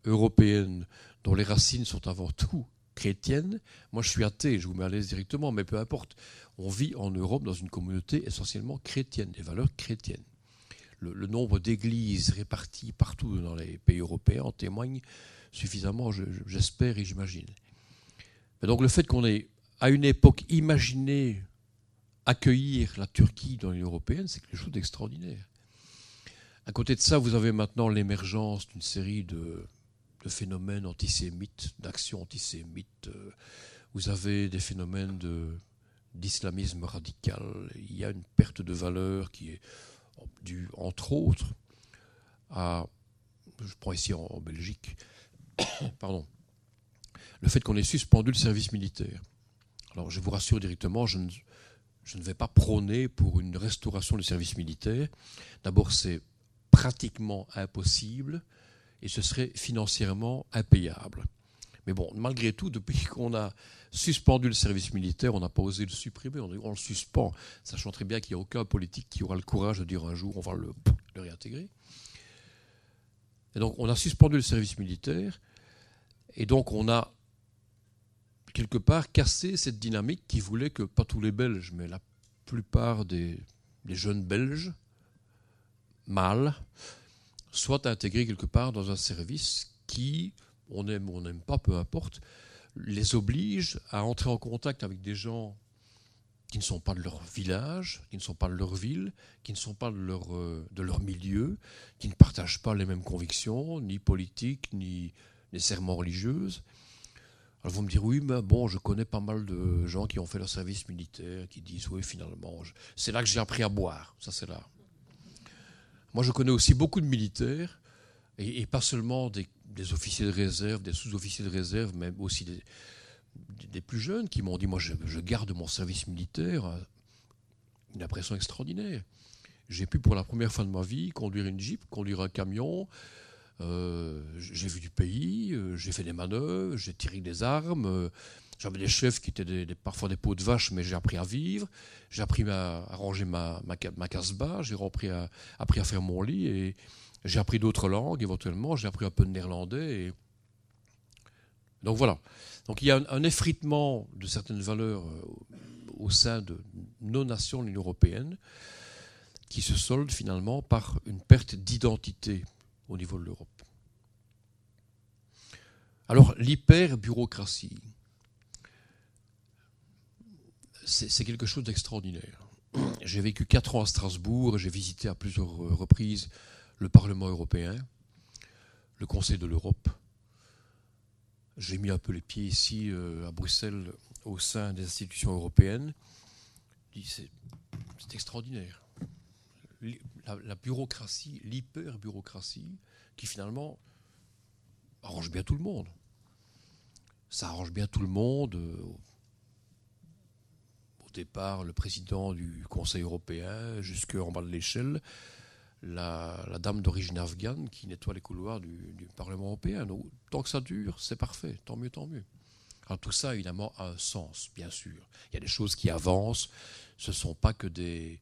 européenne dont les racines sont avant tout chrétiennes, moi je suis athée, je vous mets à l'aise directement, mais peu importe, on vit en Europe dans une communauté essentiellement chrétienne, des valeurs chrétiennes. Le, nombre d'églises réparties partout dans les pays européens en témoigne suffisamment, j'espère et j'imagine. donc le fait qu'on ait à une époque imaginé accueillir la Turquie dans l'Union européenne, c'est quelque chose d'extraordinaire. À côté de ça, vous avez maintenant l'émergence d'une série de, phénomènes antisémites, d'actions antisémites. Vous avez des phénomènes d'islamisme radical. Il y a une perte de valeur qui est due, entre autres, à, je prends ici en Belgique, pardon, le fait qu'on ait suspendu le service militaire. Alors je vous rassure directement, je ne, vais pas prôner pour une restauration du service militaire. D'abord, c'est pratiquement impossible et ce serait financièrement impayable. Mais bon, malgré tout, depuis qu'on a suspendu le service militaire, on n'a pas osé le supprimer, on, on le suspend, sachant très bien qu'il n'y a aucun politique qui aura le courage de dire un jour on va le, le réintégrer. Et donc on a suspendu le service militaire, et donc on a quelque part casser cette dynamique qui voulait que, pas tous les Belges, mais la plupart des, jeunes Belges, mâles, soient intégrés quelque part dans un service qui, on aime ou on n'aime pas, peu importe, les oblige à entrer en contact avec des gens qui ne sont pas de leur village, qui ne sont pas de leur ville, qui ne sont pas de leur, euh, de leur milieu, qui ne partagent pas les mêmes convictions, ni politiques, ni nécessairement religieuses. Alors vous me direz, oui, mais bon, je connais pas mal de gens qui ont fait leur service militaire, qui disent, oui, finalement, c'est là que j'ai appris à boire, ça c'est là. Moi, je connais aussi beaucoup de militaires, et, pas seulement des, officiers de réserve, des sous-officiers de réserve, mais aussi des, plus jeunes qui m'ont dit, moi je, garde mon service militaire, une impression extraordinaire. J'ai pu pour la première fois de ma vie conduire une jeep, conduire un camion, euh, j'ai vu du pays, euh, j'ai fait des manœuvres, j'ai tiré des armes, j'avais des chefs qui étaient parfois des pots de vache, mais j'ai appris à vivre, j'ai appris à, ranger ma, ma, casse-bas, j'ai appris à, faire mon lit, et j'ai appris d'autres langues éventuellement, j'ai appris un peu de néerlandais. Donc voilà. Donc il y a un, effritement de certaines valeurs euh, au sein de nos nations, l'Union européenne, qui se solde finalement par une perte d'identité au niveau de l'Europe. Alors l'hyper-bureaucratie, c'est quelque chose d'extraordinaire. J'ai vécu quatre ans à Strasbourg, j'ai visité à plusieurs reprises le Parlement européen, le Conseil de l'Europe, j'ai mis un peu les pieds ici euh, à Bruxelles au sein des institutions européennes. C'est extraordinaire. La, bureaucratie, l'hyper-bureaucratie, qui finalement arrange bien tout le monde. Ça arrange bien tout le monde. Euh, au départ, le président du Conseil européen, jusqu'en bas de l'échelle, la, dame d'origine afghane qui nettoie les couloirs du, Parlement européen. Donc, tant que ça dure, c'est parfait, tant mieux, tant mieux. Alors tout ça, évidemment, a un sens, bien sûr. Il y a des choses qui avancent, ce ne sont pas que des,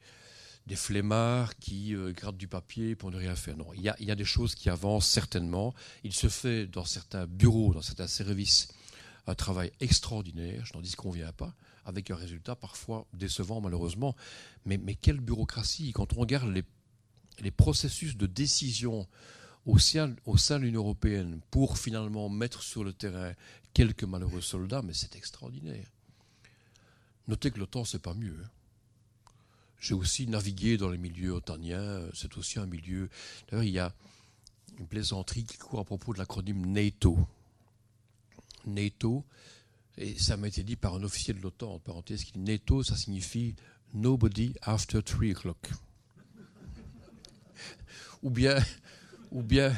des flemmards qui euh, grattent du papier pour ne rien faire. Non, il y, a, des choses qui avancent certainement. Il se fait dans certains bureaux, dans certains services, un travail extraordinaire, je n'en dis qu'on vient pas, avec un résultat parfois décevant malheureusement. Mais, quelle bureaucratie Quand on regarde les processus de décision au sein, de l'Union européenne pour finalement mettre sur le terrain quelques malheureux soldats, mais c'est extraordinaire. Notez que l'OTAN, c'est pas mieux. Hein. J'ai aussi navigué dans les milieux otaniens, c'est aussi un milieu. D'ailleurs, il y a une plaisanterie qui court à propos de l'acronyme NATO. NATO, et ça m'a été dit par un officier de l'OTAN, en parenthèse, qui dit NATO, ça signifie Nobody after 3 o'clock ou bien, ou bien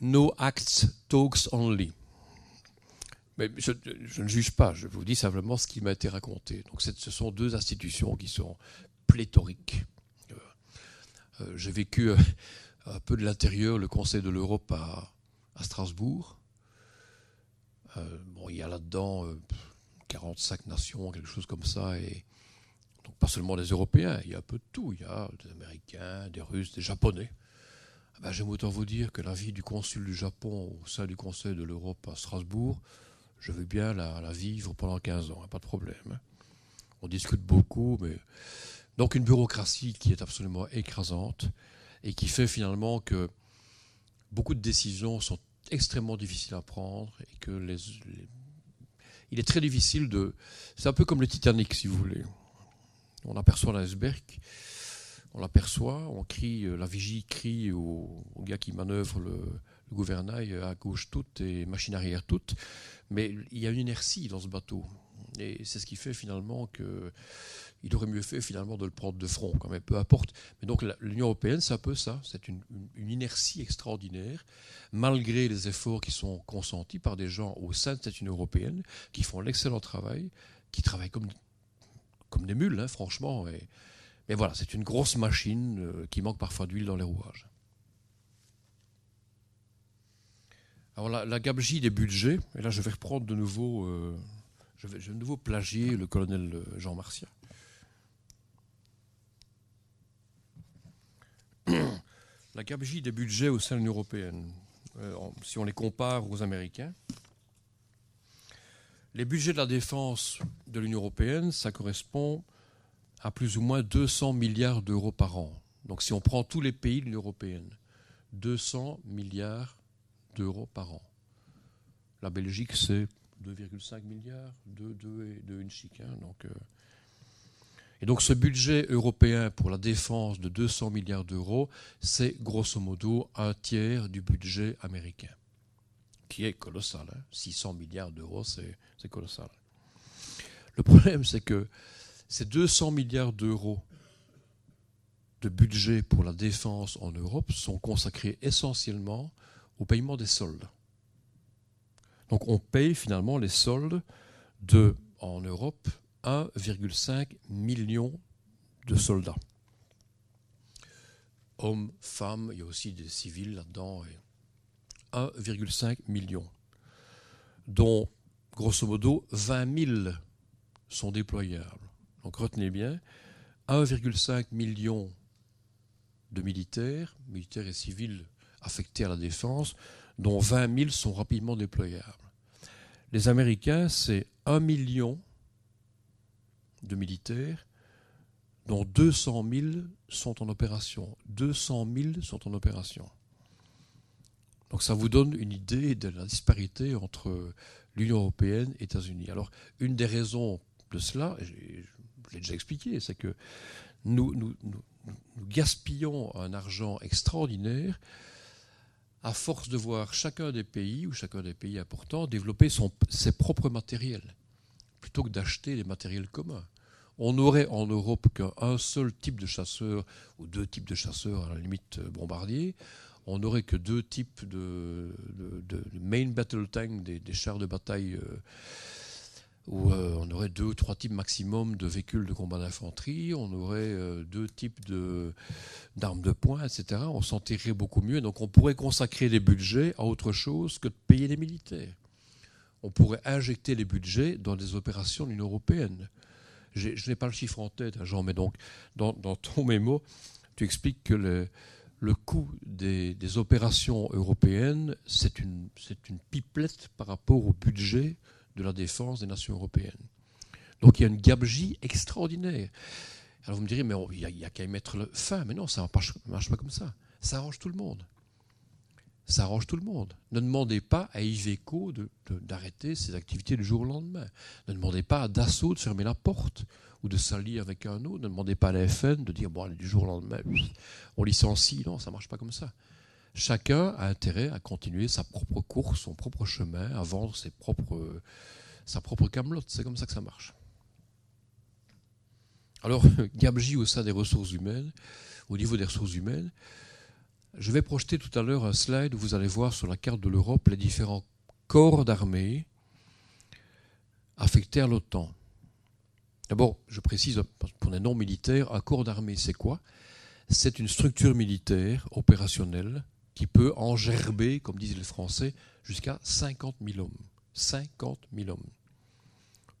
no acts, talks only. Mais je, ne juge pas, je vous dis simplement ce qui m'a été raconté. Donc ce sont deux institutions qui sont pléthoriques. Euh, euh, j'ai vécu euh, un peu de l'intérieur le Conseil de l'Europe à, Strasbourg. bon, il y a là-dedans 45 nations, quelque chose comme ça, et pas seulement des Européens, il y a un peu de tout. Il y a des Américains, des Russes, des Japonais. Ah ben, j'aime autant vous dire que la vie du consul du Japon au sein du Conseil de l'Europe à Strasbourg, je veux bien la, vivre pendant 15 ans, hein, pas de problème. Hein. On discute beaucoup, mais. Donc une bureaucratie qui est absolument écrasante et qui fait finalement que beaucoup de décisions sont extrêmement difficiles à prendre et que les, il est très difficile de. C'est un peu comme le Titanic, si vous voulez. On aperçoit l'iceberg, on l'aperçoit, on crie, euh, la vigie crie au, gars qui manœuvre le, gouvernail à gauche toute et machine arrière toute, mais il y a une inertie dans ce bateau. Et c'est ce qui fait finalement que il aurait mieux fait finalement de le prendre de front, quand même, peu importe. Mais donc l'Union européenne, c'est un peu ça, c'est une, inertie extraordinaire, malgré les efforts qui sont consentis par des gens au sein de cette Union européenne, qui font l'excellent travail, qui travaillent comme des mules, hein, franchement. mais voilà, c'est une grosse machine euh, qui manque parfois d'huile dans les rouages. Alors la, gabegie des budgets, et là je vais reprendre de nouveau, euh, je, vais, de nouveau plagier le colonel euh, Jean Martia. La gabegie des budgets au sein de l'Union européenne, si on les compare aux Américains, les budgets de la défense de l'Union européenne, ça correspond à plus ou moins 200 milliards d'euros par an. Donc si on prend tous les pays de l'Union européenne, 200 milliards d'euros par an. La Belgique, c'est 2,5 milliards, 2, 2 et 2 une chic. Hein, donc, euh. Et donc ce budget européen pour la défense de 200 milliards d'euros, c'est grosso modo un tiers du budget américain, qui est colossal. 600 hein. milliards d'euros, c'est colossal. Le problème, c'est que ces 200 milliards d'euros de budget pour la défense en Europe sont consacrés essentiellement au paiement des soldes. Donc on paye finalement les soldes de, en Europe, 1,5 million de soldats. Hommes, femmes, il y a aussi des civils là-dedans. 1,5 million, dont grosso modo 20 000 sont déployables. Donc retenez bien, 1,5 million de militaires, militaires et civils affectés à la défense, dont 20 000 sont rapidement déployables. Les Américains, c'est 1 million de militaires, dont 200 000 sont en opération. 200 000 sont en opération. Donc ça vous donne une idée de la disparité entre l'Union européenne et les États-Unis. Alors, une des raisons de cela, je l'ai déjà expliqué, c'est que nous, gaspillons un argent extraordinaire à force de voir chacun des pays, ou chacun des pays importants, développer ses propres matériels, plutôt que d'acheter des matériels communs. On n'aurait en Europe qu'un seul type de chasseur, ou deux types de chasseurs, à la limite euh, bombardiers. On n'aurait que deux types de, main battle tank, des, chars de bataille euh, où euh, on aurait deux ou trois types maximum de véhicules de combat d'infanterie, on aurait euh, deux types d'armes de, poing, etc. On s'en tirerait beaucoup mieux. Donc on pourrait consacrer des budgets à autre chose que de payer les militaires. On pourrait injecter les budgets dans des opérations de l'Union européenne. Je n'ai pas le chiffre en tête, hein, Jean, mais donc dans, ton mémo, tu expliques que le, coût des, opérations européennes, c'est une, une pipelette par rapport au budget de la défense des nations européennes. Donc il y a une gabegie extraordinaire. Alors vous me direz, mais il n'y a, qu'à y mettre le fin. Mais non, ça ne marche, pas comme ça. Ça arrange tout le monde. Ça arrange tout le monde. Ne demandez pas à Iveco d'arrêter ses activités du jour au lendemain. Ne demandez pas à Dassault de fermer la porte ou de s'allier avec un autre. Ne demandez pas à la FN de dire, bon, du jour au lendemain, on licencie. Non, ça ne marche pas comme ça. Chacun a intérêt à continuer sa propre course, son propre chemin, à vendre sa propre camelote. C'est comme ça que ça marche. Alors, Gabji au sein des ressources humaines, au niveau des ressources humaines, je vais projeter tout à l'heure un slide où vous allez voir sur la carte de l'Europe les différents corps d'armée affectés à l'OTAN. D'abord, je précise pour les non-militaires, un corps d'armée, c'est quoi? C'est une structure militaire opérationnelle qui peut engerber, comme disent les Français, jusqu'à 50 000 hommes. 50 000 hommes.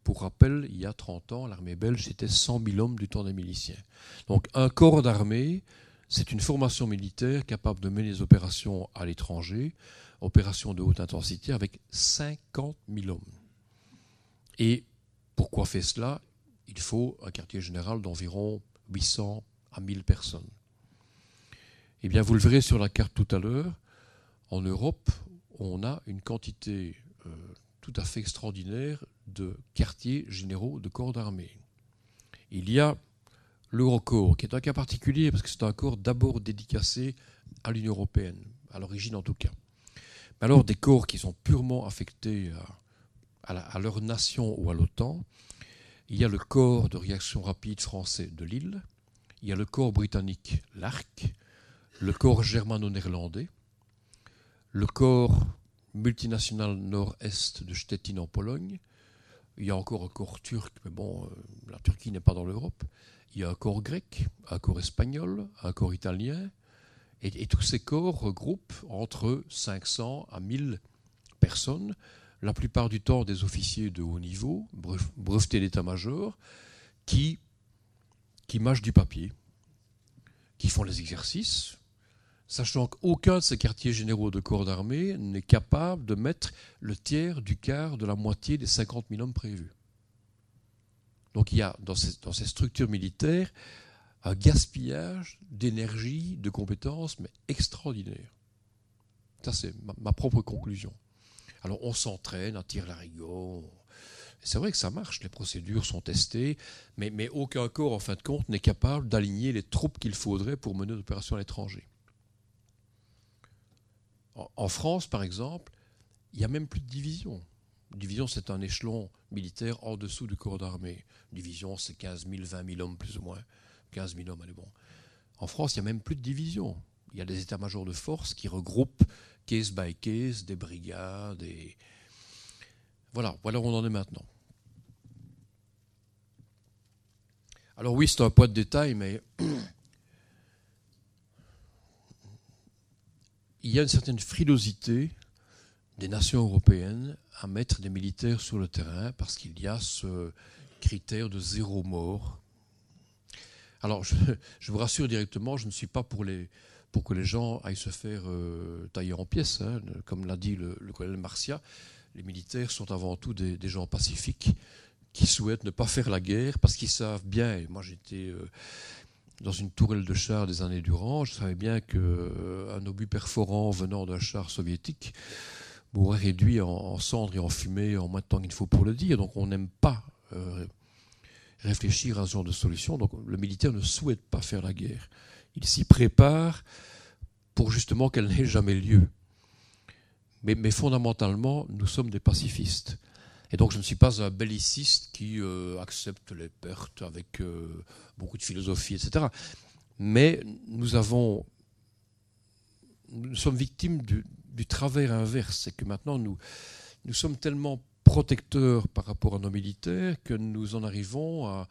Pour rappel, il y a 30 ans, l'armée belge, c'était 100 000 hommes du temps des miliciens. Donc un corps d'armée, c'est une formation militaire capable de mener des opérations à l'étranger, opérations de haute intensité, avec 50 000 hommes. Et pourquoi faire cela? Il faut un quartier général d'environ 800 à 1000 personnes. Eh bien, vous le verrez sur la carte tout à l'heure, en Europe, on a une quantité euh, tout à fait extraordinaire de quartiers généraux de corps d'armée. Il y a l'Eurocorps, qui est un cas particulier parce que c'est un corps d'abord dédicacé à l'Union européenne, à l'origine en tout cas. Mais alors des corps qui sont purement affectés à, à leur nation ou à l'OTAN, il y a le corps de réaction rapide français de Lille, il y a le corps britannique, l'ARC, le corps germano-néerlandais, le corps multinational nord-est de Stettin en Pologne, il y a encore un corps turc, mais bon, euh, la Turquie n'est pas dans l'Europe, il y a un corps grec, un corps espagnol, un corps italien, et, tous ces corps regroupent entre 500 à 1000 personnes, la plupart du temps des officiers de haut niveau, brevetés d'état-major, qui, qui mâchent du papier, qui font les exercices, sachant qu'aucun de ces quartiers généraux de corps d'armée n'est capable de mettre le tiers du quart de la moitié des 50 000 hommes prévus. Donc il y a dans ces, structures militaires un gaspillage d'énergie, de compétences, mais extraordinaire. Ça, c'est ma, propre conclusion. Alors on s'entraîne, on tire la rigot. C'est vrai que ça marche, les procédures sont testées, mais aucun corps, en fin de compte, n'est capable d'aligner les troupes qu'il faudrait pour mener une opération à l'étranger. En France, par exemple, il n'y a même plus de division. Division, c'est un échelon militaire en dessous du corps d'armée. Division, c'est 15 000, 20 000 hommes plus ou moins. 15 000 hommes, allez bon. En France, il n'y a même plus de division. Il y a des états-majors de force qui regroupent case by case des brigades. Voilà, voilà où on en est maintenant. Alors oui, c'est un poids de détail, mais il y a une certaine frilosité des nations européennes à mettre des militaires sur le terrain parce qu'il y a ce critère de zéro mort. Alors, je, vous rassure directement, je ne suis pas pour, que les gens aillent se faire euh, tailler en pièces. Hein. Comme l'a dit le, colonel Marcia, les militaires sont avant tout des, gens pacifiques qui souhaitent ne pas faire la guerre parce qu'ils savent bien, et moi j'étais euh, dans une tourelle de chars des années durant, je savais bien qu'un euh, obus perforant venant d'un char soviétique m'aurait réduit en, cendres et en fumée en moins de temps qu'il faut pour le dire. Donc on n'aime pas euh, réfléchir à ce genre de solution. Donc le militaire ne souhaite pas faire la guerre. Il s'y prépare pour justement qu'elle n'ait jamais lieu. Mais, fondamentalement, nous sommes des pacifistes. Et donc je ne suis pas un belliciste qui euh, accepte les pertes avec euh, beaucoup de philosophie, etc. Mais nous avons, nous sommes victimes du, du travers inverse, c'est que maintenant nous, nous sommes tellement protecteurs par rapport à nos militaires que nous en arrivons à,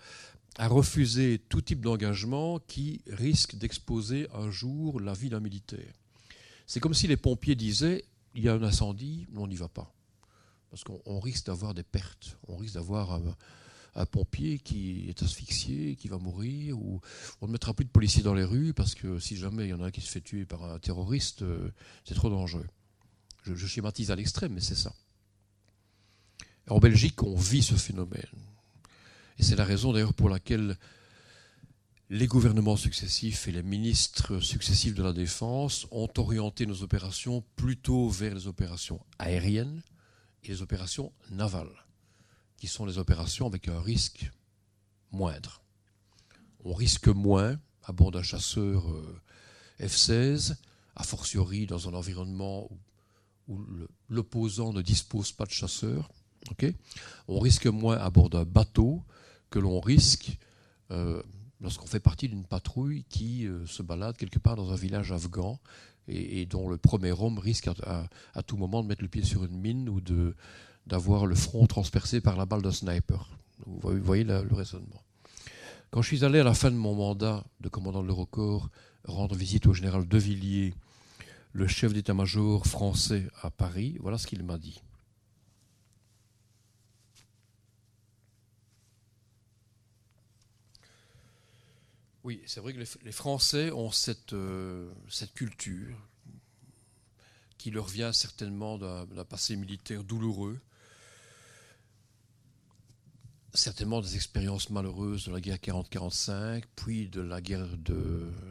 refuser tout type d'engagement qui risque d'exposer un jour la vie d'un militaire. C'est comme si les pompiers disaient il y a un incendie, on n'y va pas. Parce qu'on risque d'avoir des pertes, on risque d'avoir un, un, pompier qui est asphyxié, qui va mourir, ou on ne mettra plus de policiers dans les rues parce que si jamais il y en a un qui se fait tuer par un terroriste, euh, c'est trop dangereux. Je, schématise à l'extrême, mais c'est ça. En Belgique, on vit ce phénomène. Et c'est la raison d'ailleurs pour laquelle les gouvernements successifs et les ministres successifs de la Défense ont orienté nos opérations plutôt vers les opérations aériennes et les opérations navales, qui sont les opérations avec un risque moindre. On risque moins à bord d'un chasseur euh, F-16, a fortiori dans un environnement où où l'opposant ne dispose pas de chasseurs, on risque moins à bord d'un bateau que l'on risque euh, lorsqu'on fait partie d'une patrouille qui euh, se balade quelque part dans un village afghan et, dont le premier homme risque à, tout moment de mettre le pied sur une mine ou d'avoir le front transpercé par la balle d'un sniper. Vous voyez, le raisonnement. Quand je suis allé à la fin de mon mandat de commandant de l'Eurocorps rendre visite au général De Villiers le chef d'état-major français à Paris. Voilà ce qu'il m'a dit. Oui, c'est vrai que les Français ont cette, euh, cette culture qui leur vient certainement d'un passé militaire douloureux, certainement des expériences malheureuses de la guerre 40-45, puis de la guerre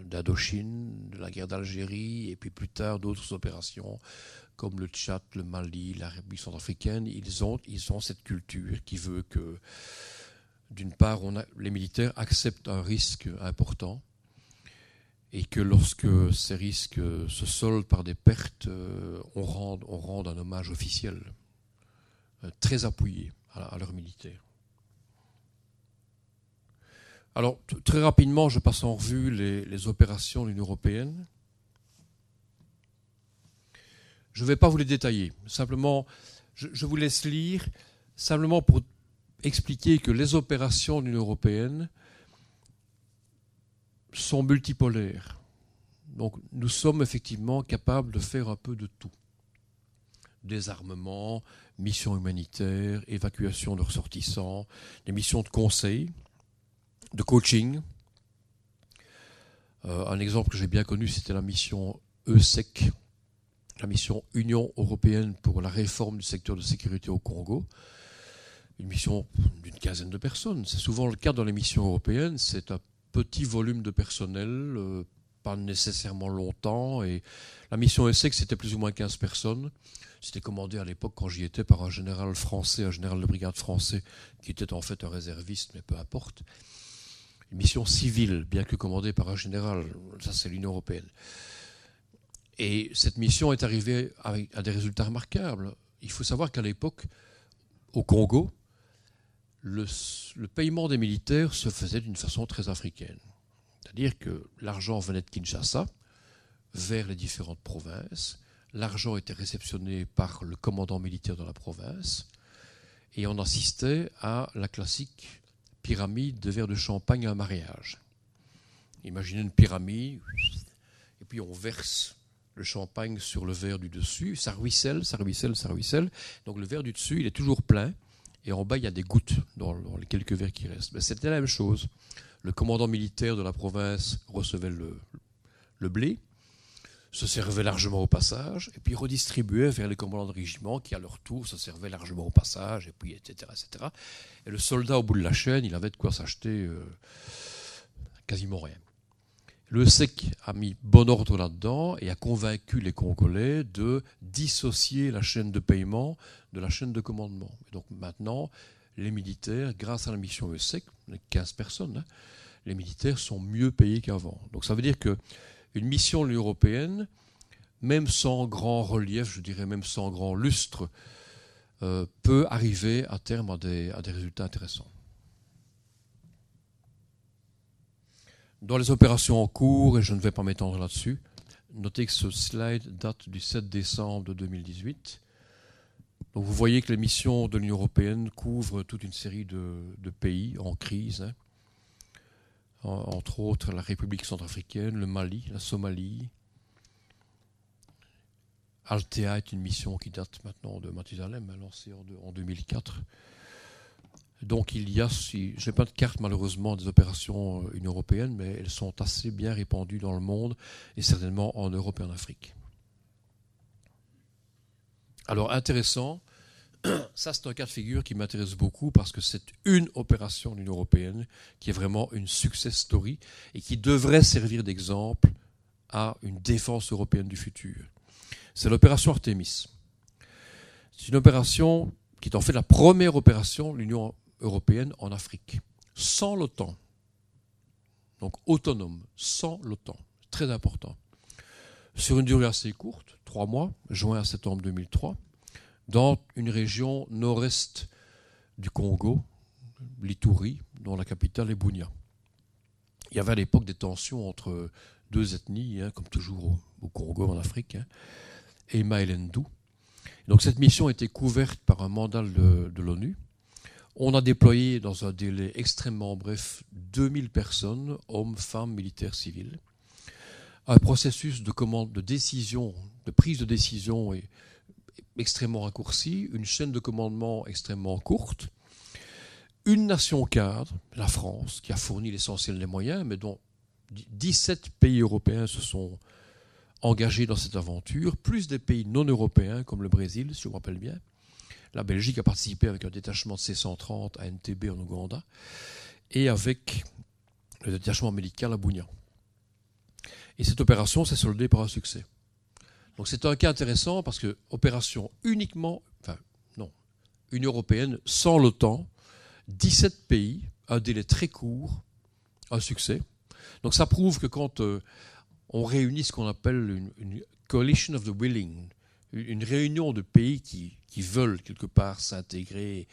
d'Indochine, de, la guerre d'Algérie, et puis plus tard d'autres opérations comme le Tchad, le Mali, la République centrafricaine. Ils ont, ils ont cette culture qui veut que, d'une part, on a, les militaires acceptent un risque important, et que lorsque ces risques se soldent par des pertes, euh, on rend, on un hommage officiel, euh, très appuyé à leurs militaires. Alors, très rapidement, je passe en revue les, opérations de l'Union européenne. Je ne vais pas vous les détailler. Simplement, je, vous laisse lire, simplement pour expliquer que les opérations de l'Union européenne sont multipolaires. Donc, nous sommes effectivement capables de faire un peu de tout. Désarmement, missions humanitaires, évacuation de ressortissants, des missions de conseil, de coaching. Euh, un exemple que j'ai bien connu, c'était la mission ESEC, la mission Union européenne pour la réforme du secteur de sécurité au Congo. Une mission d'une quinzaine de personnes. C'est souvent le cas dans les missions européennes. C'est un petit volume de personnel, euh, pas nécessairement longtemps. Et la mission ESEC, c'était plus ou moins 15 personnes. C'était commandé à l'époque, quand j'y étais, par un général français, un général de brigade français, qui était en fait un réserviste, mais peu importe. Une mission civile, bien que commandée par un général. Ça, c'est l'Union européenne. Et cette mission est arrivée à des résultats remarquables. Il faut savoir qu'à l'époque, au Congo, le, le, paiement des militaires se faisait d'une façon très africaine. C'est-à-dire que l'argent venait de Kinshasa vers les différentes provinces, l'argent était réceptionné par le commandant militaire de la province, et on assistait à la classique pyramide de verre de champagne à un mariage. Imaginez une pyramide, et puis on verse le champagne sur le verre du dessus, ça ruisselle, ça ruisselle, ça ruisselle. Donc le verre du dessus, il est toujours plein, et en bas, il y a des gouttes dans, les quelques verres qui restent. Ben, c'était la même chose. Le commandant militaire de la province recevait le, le blé, se servait largement au passage, et puis redistribuait vers les commandants de régiment qui, à leur tour, se servaient largement au passage, et puis etc., etc. Et le soldat, au bout de la chaîne, il avait de quoi s'acheter euh, quasiment rien. Le SEC a mis bon ordre là-dedans et a convaincu les Congolais de dissocier la chaîne de paiement de la chaîne de commandement. Et donc maintenant, les militaires, grâce à la mission ESEC, 15 personnes, hein, les militaires sont mieux payés qu'avant. Donc ça veut dire que une mission européenne, même sans grand relief, je dirais même sans grand lustre, euh, peut arriver à terme à des résultats intéressants. Dans les opérations en cours, et je ne vais pas m'étendre là-dessus, notez que ce slide date du 7 décembre de 2018. Donc vous voyez que les missions de l'Union européenne couvrent toute une série de, pays en crise, hein. Entre autres la République centrafricaine, le Mali, la Somalie. Altea est une mission qui date maintenant de Mathusalem, hein, lancée en 2004. Donc il y a, si, je n'ai pas de carte malheureusement des opérations euh, Union européenne, mais elles sont assez bien répandues dans le monde et certainement en Europe et en Afrique. Alors intéressant, ça c'est un cas de figure qui m'intéresse beaucoup parce que c'est une opération de l'Union européenne qui est vraiment une success story et qui devrait servir d'exemple à une défense européenne du futur. C'est l'opération Artemis. C'est une opération qui est en fait la première opération de l'Union européenne en Afrique, sans l'OTAN. Donc autonome, sans l'OTAN. Très important. Sur une durée assez courte, trois mois, juin à septembre 2003, dans une région nord-est du Congo, l'Ituri, dont la capitale est Bunia. Il y avait à l'époque des tensions entre deux ethnies, hein, comme toujours au, Congo, en Afrique, hein, et Lendu. Donc cette mission était couverte par un mandat de, l'ONU on a déployé dans un délai extrêmement bref 2000 personnes, hommes, femmes, militaires, civils. Un processus de commande, de décision, de prise de décision est extrêmement raccourci, une chaîne de commandement extrêmement courte, une nation cadre, la France, qui a fourni l'essentiel des moyens, mais dont 17 pays européens se sont engagés dans cette aventure, plus des pays non européens comme le Brésil, si je me rappelle bien. La Belgique a participé avec un détachement de C-130 à NTB en Ouganda et avec le détachement médical à Bounia. Et cette opération s'est soldée par un succès. Donc c'est un cas intéressant parce que opération uniquement, enfin non, Union européenne sans l'OTAN, 17 pays, un délai très court, un succès. Donc ça prouve que quand euh, on réunit ce qu'on appelle une, coalition of the willing, une réunion de pays qui, veulent quelque part s'intégrer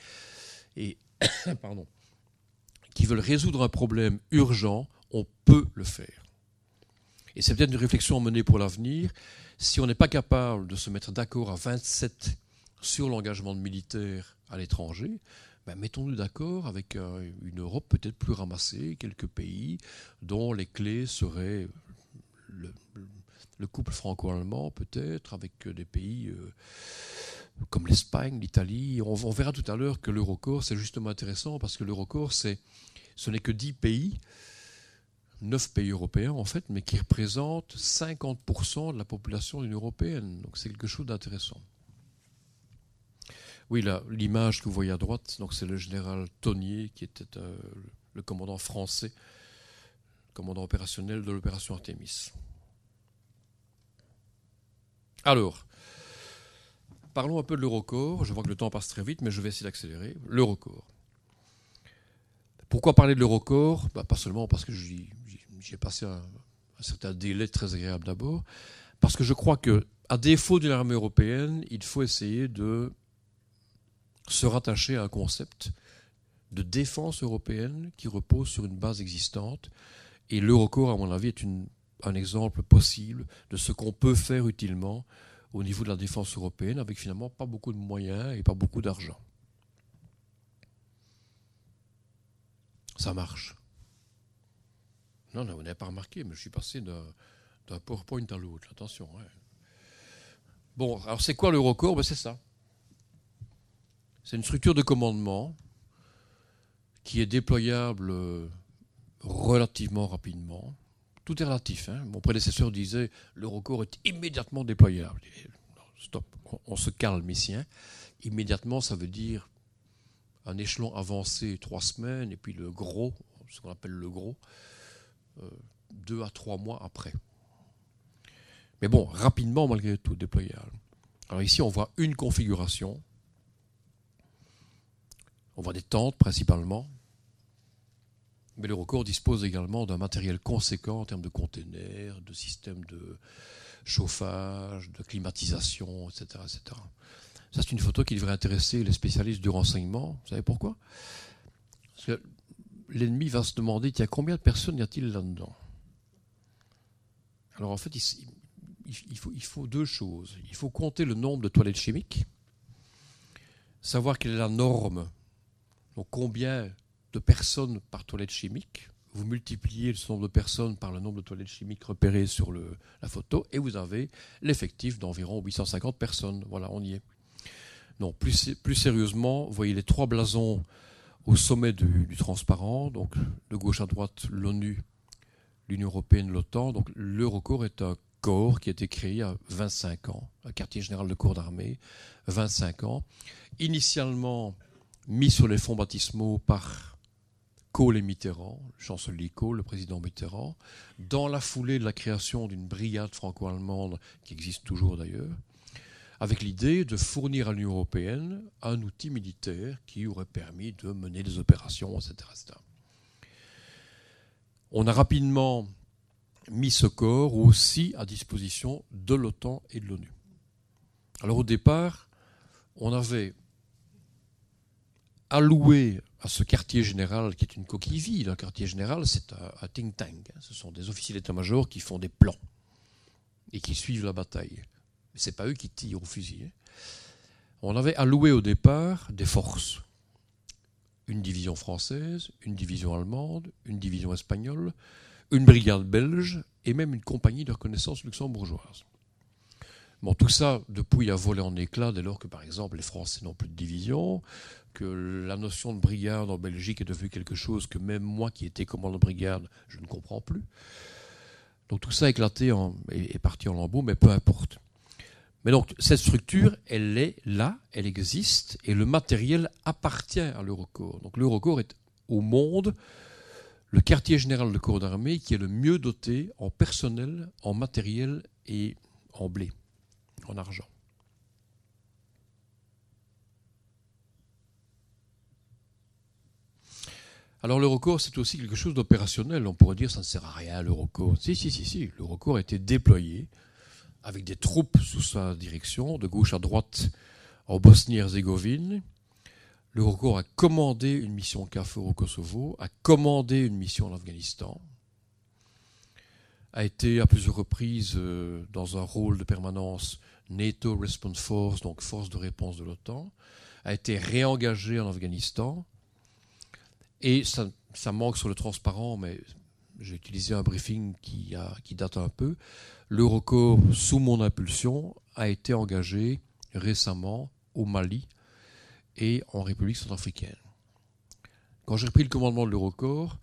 et pardon, qui veulent résoudre un problème urgent, on peut le faire. Et c'est peut-être une réflexion menée pour l'avenir. Si on n'est pas capable de se mettre d'accord à 27 sur l'engagement de militaires à l'étranger, ben mettons-nous d'accord avec euh, une Europe peut-être plus ramassée, quelques pays dont les clés seraient le, le couple franco-allemand peut-être, avec des pays euh, comme l'Espagne, l'Italie. On, verra tout à l'heure que l'Eurocorps, c'est justement intéressant parce que l'Eurocorps, ce n'est que 10 pays, neuf pays européens en fait, mais qui représentent 50% de la population de l'Union européenne. Donc c'est quelque chose d'intéressant. Oui, l'image que vous voyez à droite, c'est le général Tonnier qui était euh, le commandant français, le commandant opérationnel de l'opération Artemis. Alors, parlons un peu de l'Eurocorps. Je vois que le temps passe très vite, mais je vais essayer d'accélérer. L'Eurocorps. Pourquoi parler de l'Eurocorps bah, Pas seulement parce que j'y ai passé un, certain délai très agréable d'abord, parce que je crois que, à défaut d'une armée européenne, il faut essayer de se rattacher à un concept de défense européenne qui repose sur une base existante. Et l'Eurocorps, à mon avis, est un exemple possible de ce qu'on peut faire utilement au niveau de la défense européenne avec finalement pas beaucoup de moyens et pas beaucoup d'argent. Ça marche. Non, vous n'avez pas remarqué, mais je suis passé d'un PowerPoint à l'autre. Attention. Bon, alors c'est quoi l'Eurocorps ben C'est ça. C'est une structure de commandement qui est déployable euh, relativement rapidement. Tout est relatif. Hein. Mon prédécesseur disait l'Eurocorps est immédiatement déployable. stop, on, se calme ici. Hein. Immédiatement, ça veut dire un échelon avancé trois semaines, et puis le gros, ce qu'on appelle le gros, deux à trois mois après. Mais bon, rapidement malgré tout, déployable. Alors ici, on voit une configuration. On voit des tentes principalement. Mais l'Eurocorps dispose également d'un matériel conséquent en termes de containers, de systèmes de chauffage, de climatisation, etc. etc. Ça, c'est une photo qui devrait intéresser les spécialistes du renseignement. Vous savez pourquoi? Parce que l'ennemi va se demander tiens, combien de personnes y a-t-il là-dedans Alors, en fait, il, faut, deux choses. Il faut compter le nombre de toilettes chimiques, savoir quelle est la norme, donc combien de personnes par toilette chimique. Vous multipliez ce nombre de personnes par le nombre de toilettes chimiques repérées sur la photo et vous avez l'effectif d'environ 850 personnes. Voilà, on y est. Non, plus, plus sérieusement, vous voyez les trois blasons au sommet du, transparent, donc de gauche à droite l'ONU, l'Union européenne, l'OTAN. Donc l'Eurocorps est un corps qui a été créé à 25 ans, un quartier général de corps d'armée, 25 ans, initialement mis sur les fonds baptismaux par Kohl et Mitterrand, le chancelier Kohl, le président Mitterrand, dans la foulée de la création d'une brigade franco-allemande qui existe toujours d'ailleurs, avec l'idée de fournir à l'Union européenne un outil militaire qui aurait permis de mener des opérations, etc. On a rapidement mis ce corps aussi à disposition de l'OTAN et de l'ONU. Alors au départ, on avait alloué à ce quartier général, qui est une coquille vide, un quartier général, c'est un, think tank. Hein. Ce sont des officiers d'état-major qui font des plans et qui suivent la bataille ce n'est pas eux qui tirent au fusil. Hein. On avait alloué au départ des forces. Une division française, une division allemande, une division espagnole, une brigade belge et même une compagnie de reconnaissance luxembourgeoise. Bon, tout ça, depuis, a volé en éclats dès lors que, par exemple, les Français n'ont plus de division, que la notion de brigade en Belgique est devenue quelque chose que même moi, qui étais commandant de brigade, je ne comprends plus. Donc tout ça a éclaté en, est parti en lambeaux, mais peu importe. Mais donc, cette structure, elle est là, elle existe, et le matériel appartient à l'Eurocorps. Donc, l'Eurocorps est au monde le quartier général de corps d'armée qui est le mieux doté en personnel, en matériel et en blé, en argent. Alors l'Eurocorps, c'est aussi quelque chose d'opérationnel. On pourrait dire ça ne sert à rien, l'Eurocorps. Si, si, si, si. L'Eurocorps a été déployé avec des troupes sous sa direction, de gauche à droite en Bosnie-Herzégovine. L'Eurocorps a commandé une mission CAFOR au Kosovo, a commandé une mission en Afghanistan, a été à plusieurs reprises euh, dans un rôle de permanence NATO Response Force, donc force de réponse de l'OTAN, a été réengagé en Afghanistan, et ça, manque sur le transparent, mais j'ai utilisé un briefing qui date un peu. L'Eurocorps, sous mon impulsion, a été engagé récemment au Mali et en République centrafricaine. Quand j'ai repris le commandement de l'Eurocorps,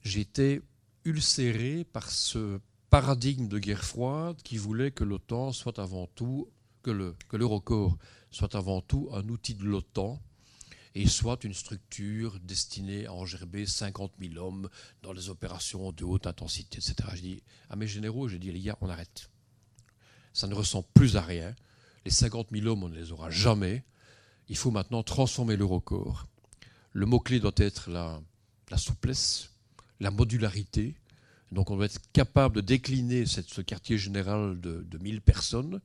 j'étais ulcéré par ce paradigme de guerre froide qui voulait que l'OTAN soit avant tout, que l'Eurocorps soit avant tout un outil de l'OTAN et soit une structure destinée à engerber 50 000 hommes dans des opérations de haute intensité, etc. Je dis à mes généraux, j'ai dit les gars, on arrête. Ça ne ressemble plus à rien. Les 50 000 hommes, on ne les aura jamais. Il faut maintenant transformer l'Eurocorps. Le mot-clé doit être la, souplesse, la modularité. Donc on doit être capable de décliner ce quartier général de, de 1000 personnes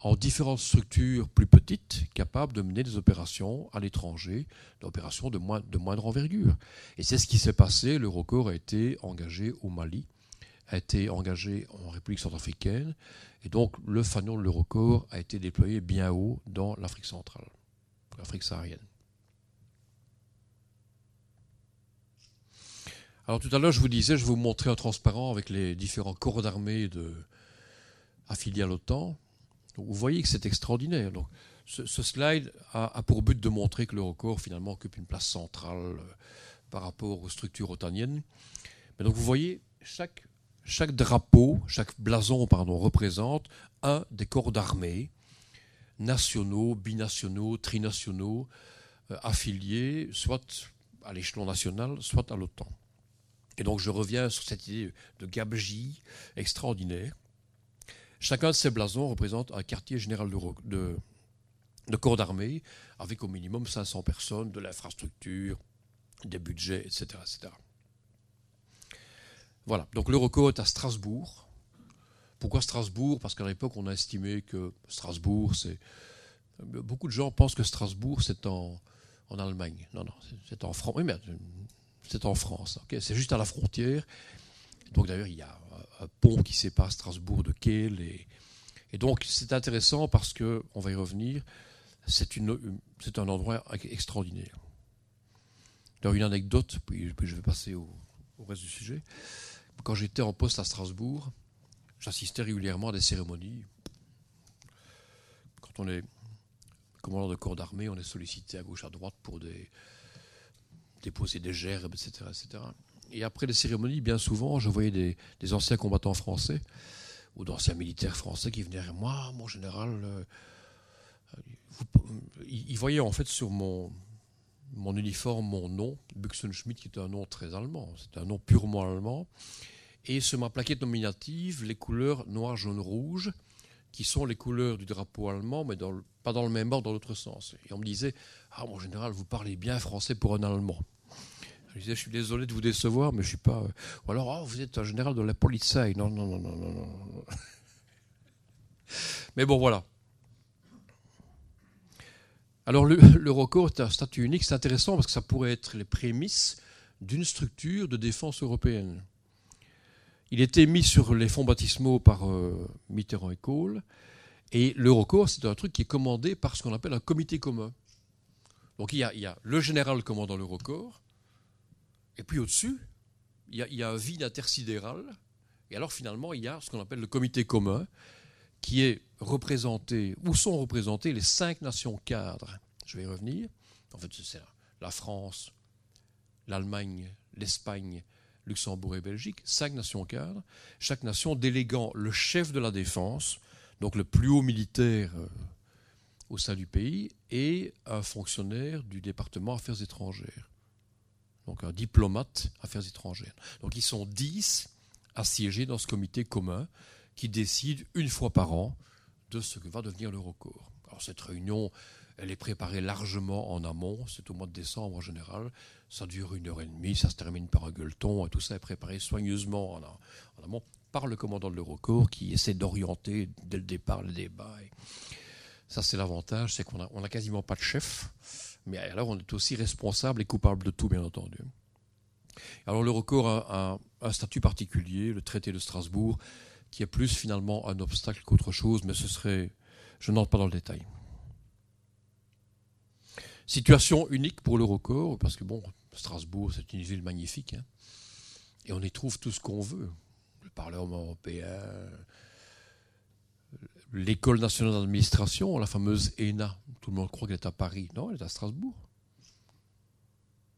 en différentes structures plus petites, capables de mener des opérations à l'étranger, des opérations de, de moindre envergure. Et c'est ce qui s'est passé. L'Eurocorps a été engagé au Mali, a été engagé en République centrafricaine, et donc le fanion de l'Eurocorps a été déployé bien haut dans l'Afrique centrale, l'Afrique saharienne. Alors tout à l'heure, je vous disais, je vous montrer un transparent avec les différents corps d'armée affiliés à l'OTAN vous voyez que c'est extraordinaire. Ce, slide a, pour but de montrer que le record finalement occupe une place centrale euh, par rapport aux structures otaniennes. Mais donc vous voyez, chaque, chaque drapeau, chaque blason pardon, représente un des corps d'armée nationaux, binationaux, trinationaux, euh, affiliés, soit à l'échelon national, soit à l'OTAN. Et donc je reviens sur cette idée de gabegie extraordinaire Chacun de ces blasons représente un quartier général de, corps d'armée, avec au minimum 500 personnes, de l'infrastructure, des budgets, etc. etc. Voilà, donc l'Eurocorps est à Strasbourg. Pourquoi Strasbourg? Parce qu'à l'époque, on a estimé que Strasbourg, c'est. Beaucoup de gens pensent que Strasbourg, c'est en, en Allemagne. Non, non, c'est en France. Oui, mais c'est en France. c'est juste à la frontière. Donc d'ailleurs, il y a pont qui sépare Strasbourg de Kiel. Et, donc c'est intéressant parce que, on va y revenir, c'est, un endroit extraordinaire. Alors une anecdote, puis, je vais passer au, reste du sujet. Quand j'étais en poste à Strasbourg, j'assistais régulièrement à des cérémonies. Quand on est commandant de corps d'armée, on est sollicité à gauche à droite pour déposer des gerbes, etc., etc. Et après les cérémonies, bien souvent, je voyais des, anciens combattants français ou d'anciens militaires français qui venaient vers moi, mon général. Euh, ils voyaient en fait sur mon, mon uniforme mon nom, Buxenschmidt, qui est un nom très allemand. C'est un nom purement allemand. Et sur ma plaquette nominative, les couleurs noir, jaune, rouge, qui sont les couleurs du drapeau allemand, mais pas dans le même ordre, dans l'autre sens. Et on me disait Ah, mon général, vous parlez bien français pour un Allemand. Je disais, je suis désolé de vous décevoir, mais je suis pas. Euh, ou alors, oh, vous êtes un général de la police. Non, non, non, non, non, non. Mais bon, voilà. Alors, le, le est un statut unique. C'est intéressant parce que ça pourrait être les prémices d'une structure de défense européenne. Il était mis sur les fonds baptismaux par euh, Mitterrand et Kohl. Et l'Eurocorps, c'est un truc qui est commandé par ce qu'on appelle un comité commun. Donc il y a, il y a le général commandant l'Eurocorps, et puis au-dessus, il y, a, un vide intersidéral. Et alors finalement, il y a ce qu'on appelle le comité commun, qui est représenté, où sont représentés les cinq nations cadres. Je vais y revenir. En fait, c'est la France, l'Allemagne, l'Espagne, Luxembourg et Belgique, cinq nations cadres, chaque nation déléguant le chef de la défense, donc le plus haut militaire euh, au sein du pays, et un fonctionnaire du département Affaires étrangères donc un diplomate affaires étrangères. Donc ils sont dix assiégés dans ce comité commun qui décide une fois par an de ce que va devenir l'Eurocorps. Alors cette réunion, elle est préparée largement en amont, c'est au mois de décembre en général, ça dure une heure et demie, ça se termine par un gueuleton, et tout ça est préparé soigneusement en, amont par le commandant de l'Eurocorps qui essaie d'orienter dès le départ le débat. ça c'est l'avantage, c'est qu'on n'a a quasiment pas de chef. Mais alors, on est aussi responsable et coupable de tout, bien entendu. Alors, le recours a, un statut particulier, le traité de Strasbourg, qui est plus finalement un obstacle qu'autre chose, mais ce serait. Je n'entre pas dans le détail. Situation unique pour l'Eurocorps, parce que bon, Strasbourg, c'est une ville magnifique, hein, et on y trouve tout ce qu'on veut. Le Parlement européen, l'école nationale d'administration, la fameuse ENA, tout le monde croit qu'elle est à Paris. Non, elle est à Strasbourg.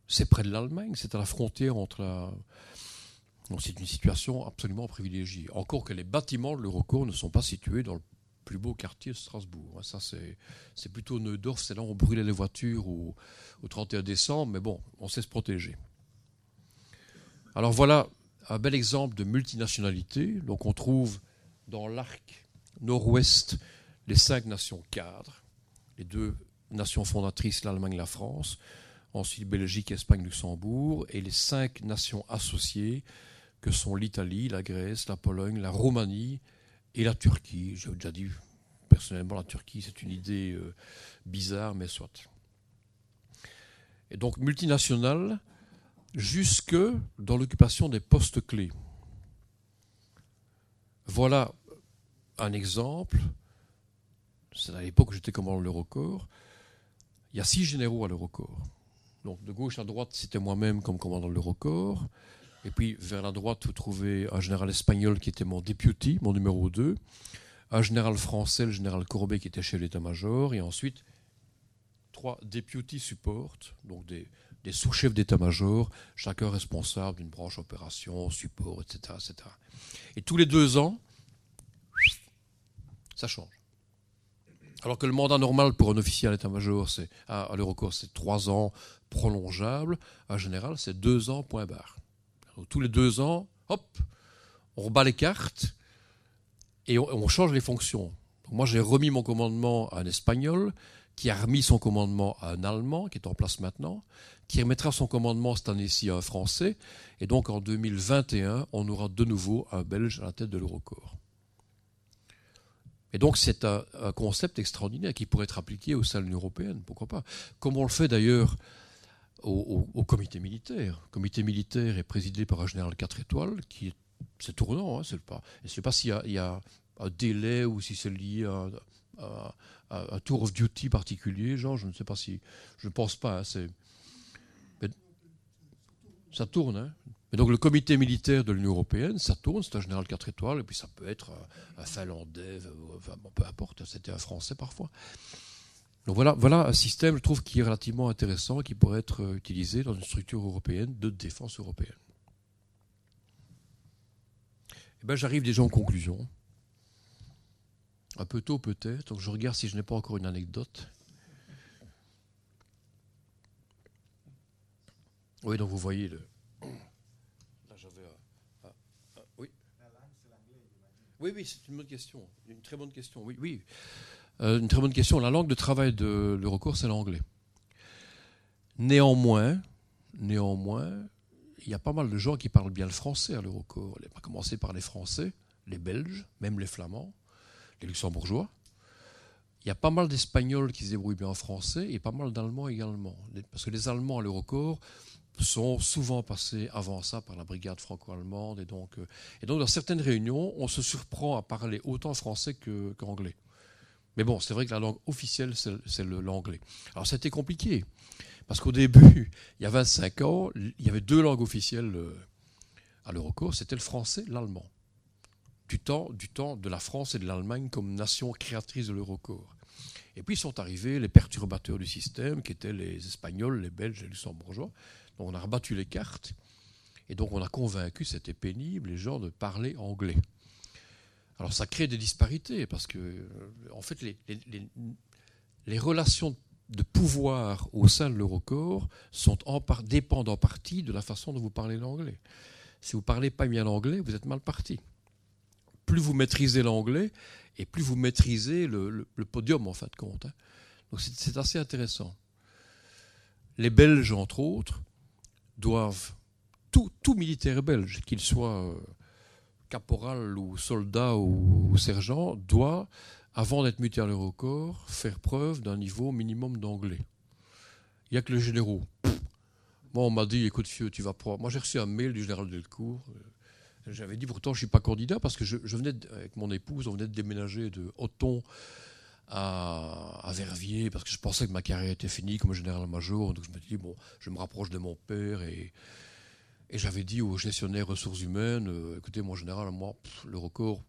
C'est près de l'Allemagne, c'est à la frontière entre Donc c'est une situation absolument privilégiée. Encore que les bâtiments de l'Eurocorps ne sont pas situés dans le plus beau quartier de Strasbourg. Ça, c'est plutôt Neudorf, c'est là où on brûlait les voitures au, au 31 décembre, mais bon, on sait se protéger. Alors voilà un bel exemple de multinationalité. Donc on trouve dans l'arc nord-ouest les cinq nations cadres, les deux nations fondatrices, l'Allemagne et la France, ensuite Belgique, Espagne, Luxembourg, et les cinq nations associées que sont l'Italie, la Grèce, la Pologne, la Roumanie et la Turquie. J'ai déjà dit personnellement la Turquie, c'est une idée euh, bizarre, mais soit. Et donc multinationale jusque dans l'occupation des postes clés. Voilà un exemple. C'est à l'époque où j'étais commandant de l'Eurocorps. Il y a six généraux à l'Eurocorps. Donc de gauche à droite, c'était moi-même comme commandant de l'Eurocorps. Et puis vers la droite, vous trouvez un général espagnol qui était mon deputy, mon numéro 2. Un général français, le général Courbet, qui était chef d'état-major. Et ensuite, trois deputy support, donc des, des sous-chefs d'état-major, chacun responsable d'une branche opération, support, etc., etc. Et tous les deux ans, ça change. Alors que le mandat normal pour un officier à l'état-major, c'est à, l'Eurocorps, c'est trois ans prolongeable. En général, c'est deux ans point barre. tous les deux ans, hop, on rebat les cartes et on, change les fonctions. moi, j'ai remis mon commandement à un Espagnol qui a remis son commandement à un Allemand qui est en place maintenant, qui remettra son commandement cette année-ci à un Français, et donc en 2021, on aura de nouveau un Belge à la tête de l'Eurocorps. Et donc c'est un, concept extraordinaire qui pourrait être appliqué au sein de l'Union européenne, pourquoi pas. Comme on le fait d'ailleurs au, comité militaire. Le comité militaire est présidé par un général 4 étoiles, qui est, c'est tournant, hein, je ne sais pas s'il y, a, un délai ou si c'est lié à, un tour of duty particulier, genre, je ne sais pas si, je ne pense pas, hein, ça tourne, hein, mais donc le comité militaire de l'Union européenne, ça tourne, c'est un général 4 étoiles, et puis ça peut être un, Finlandais, enfin, peu importe, c'était un Français parfois. Donc voilà, voilà un système, je trouve, qui est relativement intéressant, qui pourrait être utilisé dans une structure européenne de défense européenne. Eh ben, J'arrive déjà en conclusion. Un peu tôt peut-être, donc je regarde si je n'ai pas encore une anecdote. Oui, donc vous voyez le, Oui, oui, c'est une bonne question. Une très bonne question. Oui, oui. Euh, une très bonne question. La langue de travail de l'Eurocours, c'est l'anglais. Néanmoins, néanmoins, il y a pas mal de gens qui parlent bien le français à l'Eurocours. On va commencer par les Français, les Belges, même les Flamands, les Luxembourgeois. Il y a pas mal d'Espagnols qui se débrouillent bien en français et pas mal d'Allemands également. Parce que les Allemands à l'Eurocorps, sont souvent passés avant ça par la brigade franco-allemande. Et donc, euh, et donc, dans certaines réunions, on se surprend à parler autant français qu'anglais. Mais bon, c'est vrai que la langue officielle, c'est l'anglais. Alors, c'était compliqué. Parce qu'au début, il y a 25 ans, il y avait deux langues officielles euh, à l'Eurocorps, c'était le français et l'allemand. Du temps, du temps de la France et de l'Allemagne comme nation créatrice de l'Eurocorps. Et puis sont arrivés les perturbateurs du système, qui étaient les Espagnols, les Belges, les Luxembourgeois, on a rebattu les cartes et donc on a convaincu, c'était pénible, les gens de parler anglais. Alors ça crée des disparités parce que, euh, en fait, les, relations de pouvoir au sein de l'Eurocorps sont en dépendent en partie de la façon dont vous parlez l'anglais. Si vous ne parlez pas bien l'anglais, vous êtes mal parti. Plus vous maîtrisez l'anglais, et plus vous maîtrisez le, podium, en fin de compte. Hein. Donc c'est assez intéressant. Les Belges, entre autres, doivent, tout, militaire belge, qu'il soit euh, caporal ou soldat ou, sergent, doit, avant d'être muté à l'Eurocorps, faire preuve d'un niveau minimum d'anglais. Il n'y a que les généraux. Moi, on m'a dit, écoute, Fieu, tu vas prendre. Moi, j'ai reçu un mail du général Delcourt. J'avais dit, pourtant, je ne suis pas candidat parce que je, venais, avec mon épouse, on venait de déménager de Othon à, Verviers parce que je pensais que ma carrière était finie comme général-major. Donc je me dis, bon, je me rapproche de mon père et, et j'avais dit au gestionnaire ressources humaines, euh, écoutez, mon général, moi, le record,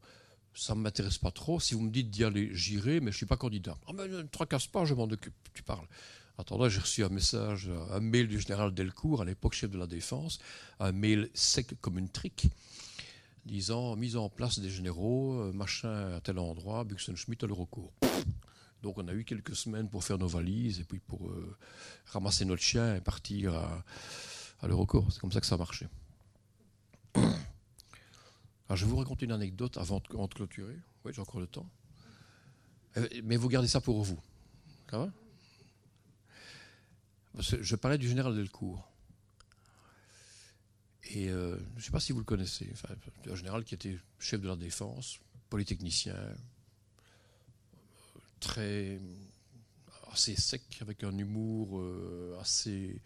ça ne m'intéresse pas trop. Si vous me dites d'y aller, j'irai, mais je ne suis pas candidat. Ah, mais ne tracasse pas, je m'en occupe, tu parles. Attendant, j'ai reçu un message, un mail du général Delcourt, à l'époque chef de la défense, un mail sec comme une trique, disant mise en place des généraux, euh, machin à tel endroit, Buxenschmidt à l'Eurocourt. Donc on a eu quelques semaines pour faire nos valises et puis pour euh, ramasser notre chien et partir à, à. C'est comme ça que ça a marché. Alors je vais vous raconter une anecdote avant de, clôturer. Oui, j'ai encore le temps. Euh, Mais vous gardez ça pour vous. Je parlais du général Delcourt. Et euh, je ne sais pas si vous le connaissez. Enfin, un général qui était chef de la défense, polytechnicien, très assez sec, avec un humour euh, assez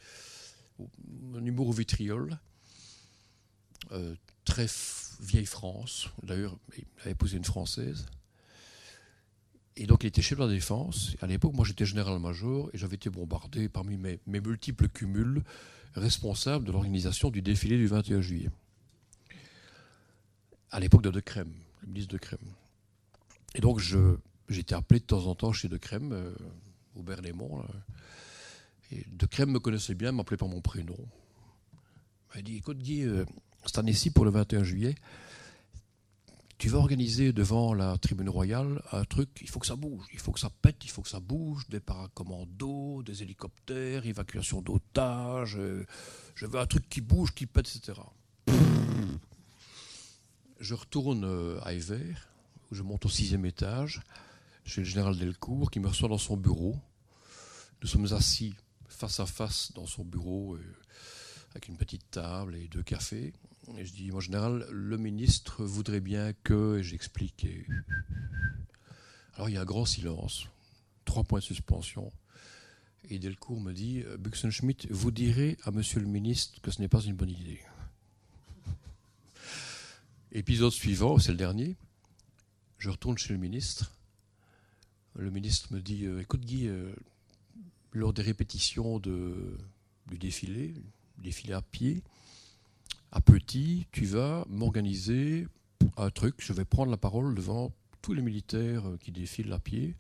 humour au vitriol, euh, très vieille France. D'ailleurs, il avait épousé une française. Et donc, il était chef de la défense. À l'époque, moi, j'étais général-major et j'avais été bombardé parmi mes, multiples cumuls responsable de l'organisation du défilé du 21 juillet. À l'époque de De Crème, le ministre De Crème. Et donc, j'étais appelé de temps en temps chez De Crème, euh, au Berlaymont. Et De Crème me connaissait bien, m'appelait par mon prénom. Il m'a dit Écoute, Guy, euh, cette année-ci, pour le 21 juillet, tu vas organiser devant la tribune royale un truc, il faut que ça bouge, il faut que ça pète, il faut que ça bouge, des paracommandos, des hélicoptères, évacuation d'otages, euh, je veux un truc qui bouge, qui pète, etc. Je retourne euh, à Evert, où je monte au sixième étage, chez le général Delcourt, qui me reçoit dans son bureau. Nous sommes assis face à face dans son bureau, euh, avec une petite table et deux cafés. Je dis, mon général, le ministre voudrait bien que, et j'explique. Alors il y a un grand silence, trois points de suspension. Et Delcourt me dit, euh, Buxenschmidt, vous direz à monsieur le ministre que ce n'est pas une bonne idée. Épisode suivant, c'est le dernier. Je retourne chez le ministre. Le ministre me dit, euh, écoute Guy, euh, lors des répétitions de, du défilé, défilé à pied, à petit, tu vas m'organiser un truc. Je vais prendre la parole devant tous les militaires qui défilent à pied.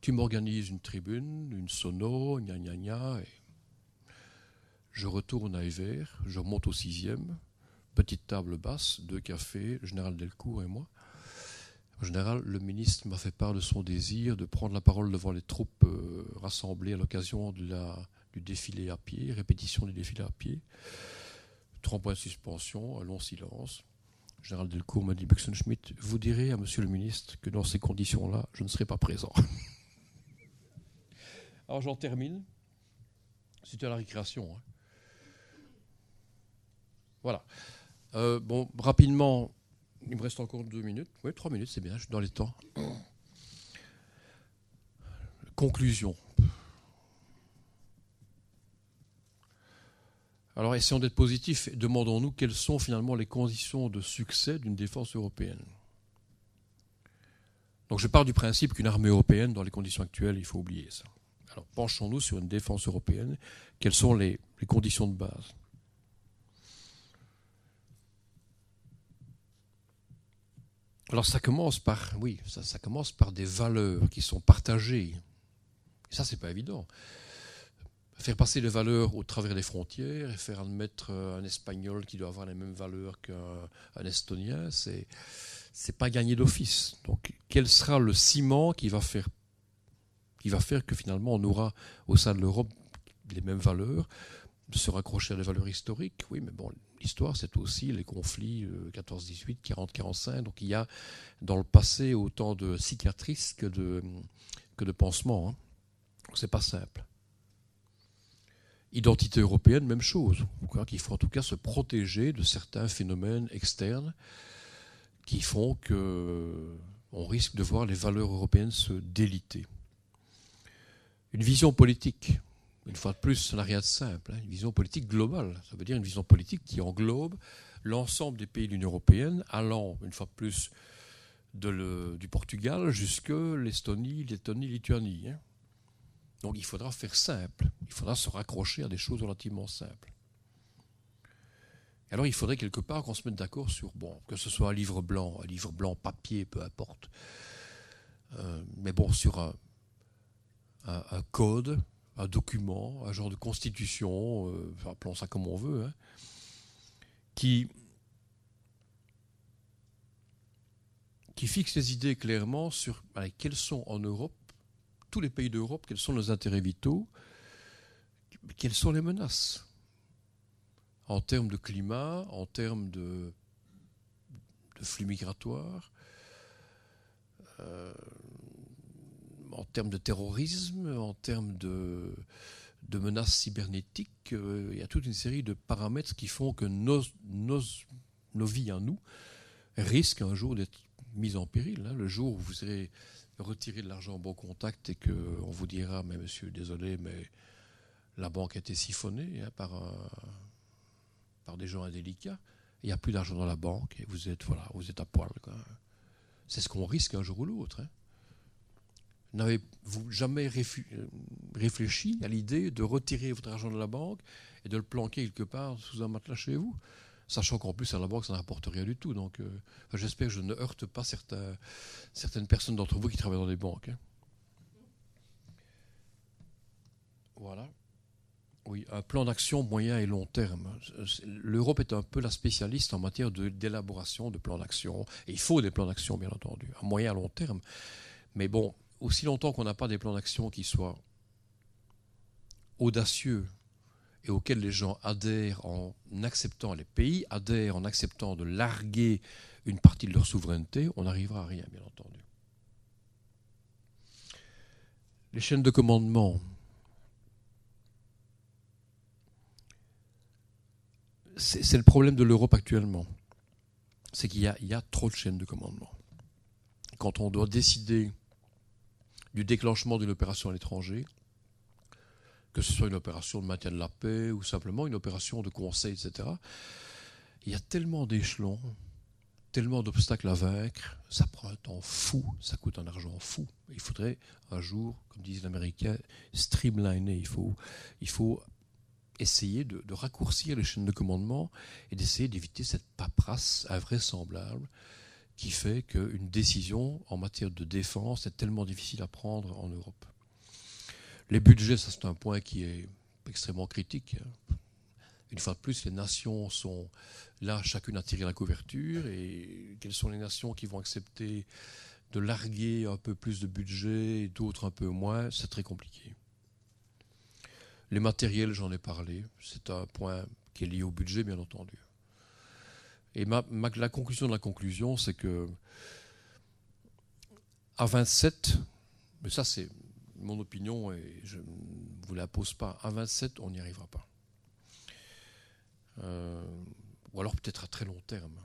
Tu m'organises une tribune, une sono, gna gna gna. Je retourne à Evert, je remonte au sixième, petite table basse, deux cafés, général Delcourt et moi. En général, le ministre m'a fait part de son désir de prendre la parole devant les troupes euh, rassemblées à l'occasion du défilé à pied, répétition du défilé à pied. Trois points de suspension, un long silence. Le général Delcourt m'a dit Buxenschmidt, vous direz à monsieur le ministre que dans ces conditions-là, je ne serai pas présent. Alors j'en termine. C'était à la récréation. hein. Voilà. Euh, bon, rapidement, il me reste encore deux minutes. Oui, trois minutes, c'est bien, je suis dans les temps. Conclusion. Alors, essayons d'être positifs et demandons-nous quelles sont finalement les conditions de succès d'une défense européenne. Donc, je pars du principe qu'une armée européenne, dans les conditions actuelles, il faut oublier ça. Alors, penchons-nous sur une défense européenne. Quelles sont les, conditions de base? Alors, ça commence par, oui, ça, commence par des valeurs qui sont partagées. Et ça, c'est pas évident faire passer les valeurs au travers des frontières et faire admettre euh, un Espagnol qui doit avoir les mêmes valeurs qu'un un Estonien, c'est c'est pas gagné d'office. Donc, quel sera le ciment qui va faire qui va faire que finalement on aura au sein de l'Europe les mêmes valeurs, se raccrocher à des valeurs historiques? Oui, mais bon, l'histoire c'est aussi les conflits euh, 14-18, 40-45. Donc il y a dans le passé autant de cicatrices que de que de pansements. Hein. C'est pas simple. Identité européenne, même chose. Qu'il faut en tout cas se protéger de certains phénomènes externes qui font que on risque de voir les valeurs européennes se déliter. Une vision politique, une fois de plus, ça n'a rien de simple. hein. Une vision politique globale, ça veut dire une vision politique qui englobe l'ensemble des pays de l'Union européenne, allant, une fois de plus, du Portugal jusque l'Estonie, Lettonie, Lituanie. hein. Donc il faudra faire simple, il faudra se raccrocher à des choses relativement simples. Alors il faudrait quelque part qu'on se mette d'accord sur, bon, que ce soit un livre blanc, un livre blanc papier, peu importe, Euh, mais bon, sur un, code, un document, un genre de constitution, euh, appelons ça comme on veut, hein, qui, qui fixe les idées clairement sur quels sont en Europe, tous les pays d'Europe, quels sont nos intérêts vitaux, quelles sont les menaces en termes de climat, en termes de, flux migratoires, euh, en termes de terrorisme, en termes de, menaces cybernétiques. Euh, il y a toute une série de paramètres qui font que nos, vies à nous risquent un jour d'être mises en péril. Hein. Le jour où vous serez retiré de l'argent en bon contact et qu'on vous dira, mais monsieur, désolé, mais la banque a été siphonnée hein, par, des gens indélicats, il n'y a plus d'argent dans la banque et vous êtes, voilà, vous êtes à poil. C'est ce qu'on risque un jour ou l'autre. Hein. N'avez-vous jamais réfléchi à l'idée de retirer votre argent de la banque et de le planquer quelque part sous un matelas chez vous? Sachant qu'en plus, à la banque, ça ne rapporte rien du tout. Donc, euh, j'espère que je ne heurte pas certaines personnes d'entre vous qui travaillent dans des banques. Hein. Voilà. Oui, un plan d'action moyen et long terme. L'Europe est un peu la spécialiste en matière d'élaboration de, plans d'action. Il faut des plans d'action, bien entendu, à moyen et à long terme. Mais bon, aussi longtemps qu'on n'a pas des plans d'action qui soient audacieux et auxquels les gens adhèrent en acceptant, les pays adhèrent en acceptant de larguer une partie de leur souveraineté, on n'arrivera à rien, bien entendu. Les chaînes de commandement. C'est le problème de l'Europe actuellement. C'est qu'il y, y, a trop de chaînes de commandement. Quand on doit décider du déclenchement d'une opération à l'étranger, que ce soit une opération de maintien de la paix ou simplement une opération de conseil, etc. Il y a tellement d'échelons, tellement d'obstacles à vaincre, ça prend un temps fou, ça coûte un argent fou. Il faudrait un jour, comme disent les Américains, streamliner. Il faut, essayer de, de raccourcir les chaînes de commandement et d'essayer d'éviter cette paperasse invraisemblable qui fait qu'une décision en matière de défense est tellement difficile à prendre en Europe. Les budgets, ça c'est un point qui est extrêmement critique. Une fois de plus, les nations sont là, chacune à tirer la couverture, et quelles sont les nations qui vont accepter de larguer un peu plus de budget et d'autres un peu moins, c'est très compliqué. Les matériels, j'en ai parlé, c'est un point qui est lié au budget, bien entendu. Et la conclusion de la conclusion, c'est que à 27, mais ça c'est mon opinion et je ne vous la pose pas, à 27 on n'y arrivera pas. Euh, ou alors peut-être à très long terme.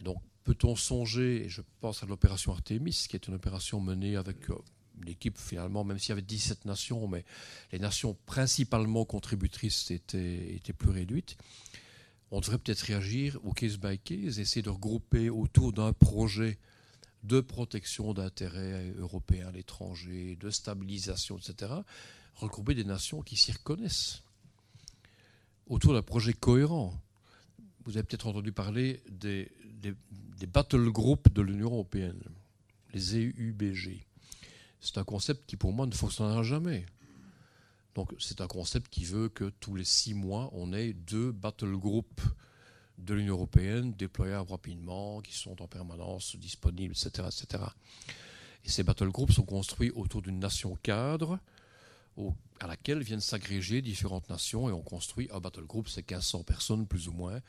Et donc peut-on songer, et je pense à l'opération Artemis, qui est une opération menée avec euh, une équipe finalement, même s'il y avait 17 nations, mais les nations principalement contributrices étaient, étaient plus réduites on devrait peut-être réagir au case by case, essayer de regrouper autour d'un projet de protection d'intérêts européens à l'étranger, de stabilisation, etc., regrouper des nations qui s'y reconnaissent autour d'un projet cohérent. Vous avez peut-être entendu parler des, des battle groups de l'Union européenne, les EUBG. C'est un concept qui, pour moi, ne fonctionnera jamais. Donc c'est un concept qui veut que tous les six mois, on ait deux battle groups de l'Union européenne déployables rapidement, qui sont en permanence disponibles, etc. etc. Et ces battle groups sont construits autour d'une nation cadre à laquelle viennent s'agréger différentes nations et on construit un battle group, c'est 1500 personnes plus ou moins,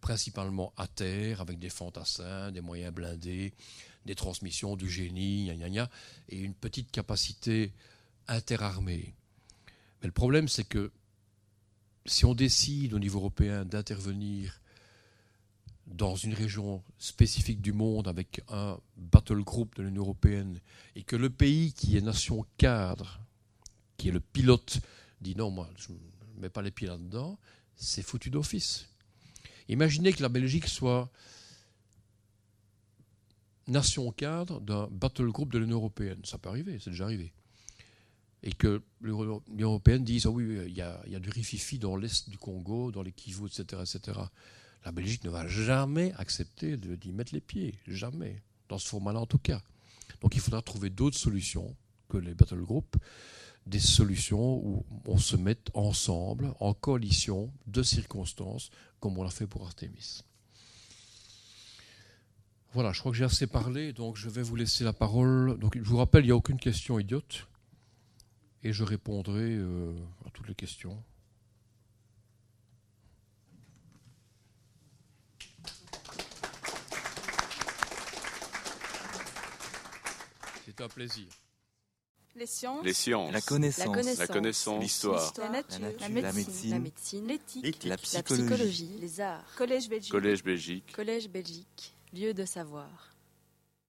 principalement à terre, avec des fantassins, des moyens blindés, des transmissions, du génie, gna gna gna, et une petite capacité interarmée le problème, c'est que si on décide au niveau européen d'intervenir dans une région spécifique du monde avec un battle group de l'Union européenne et que le pays qui est nation cadre, qui est le pilote, dit non, moi je ne mets pas les pieds là-dedans, c'est foutu d'office. Imaginez que la Belgique soit nation cadre d'un battle group de l'Union européenne. Ça peut arriver, c'est déjà arrivé et que l'Union européenne dise ah oui, il y, a, il y a du rififi dans l'est du Congo, dans les Kivu, etc., etc. La Belgique ne va jamais accepter d'y mettre les pieds, jamais, dans ce format-là en tout cas. Donc il faudra trouver d'autres solutions que les battle groups, des solutions où on se met ensemble, en coalition de circonstances, comme on l'a fait pour Artemis. Voilà, je crois que j'ai assez parlé, donc je vais vous laisser la parole. Je vous rappelle, il n'y a aucune question idiote, et je répondrai euh, à toutes les questions. C'est un plaisir. Les sciences, Les sciences. La connaissance. La connaissance. L'histoire. la nature, La la, nature, la médecine, médecine, la médecine, l'éthique, La la psychologie. psychologie, les arts. Collège Belgique. Collège Belgique. Collège Belgique, lieu de savoir.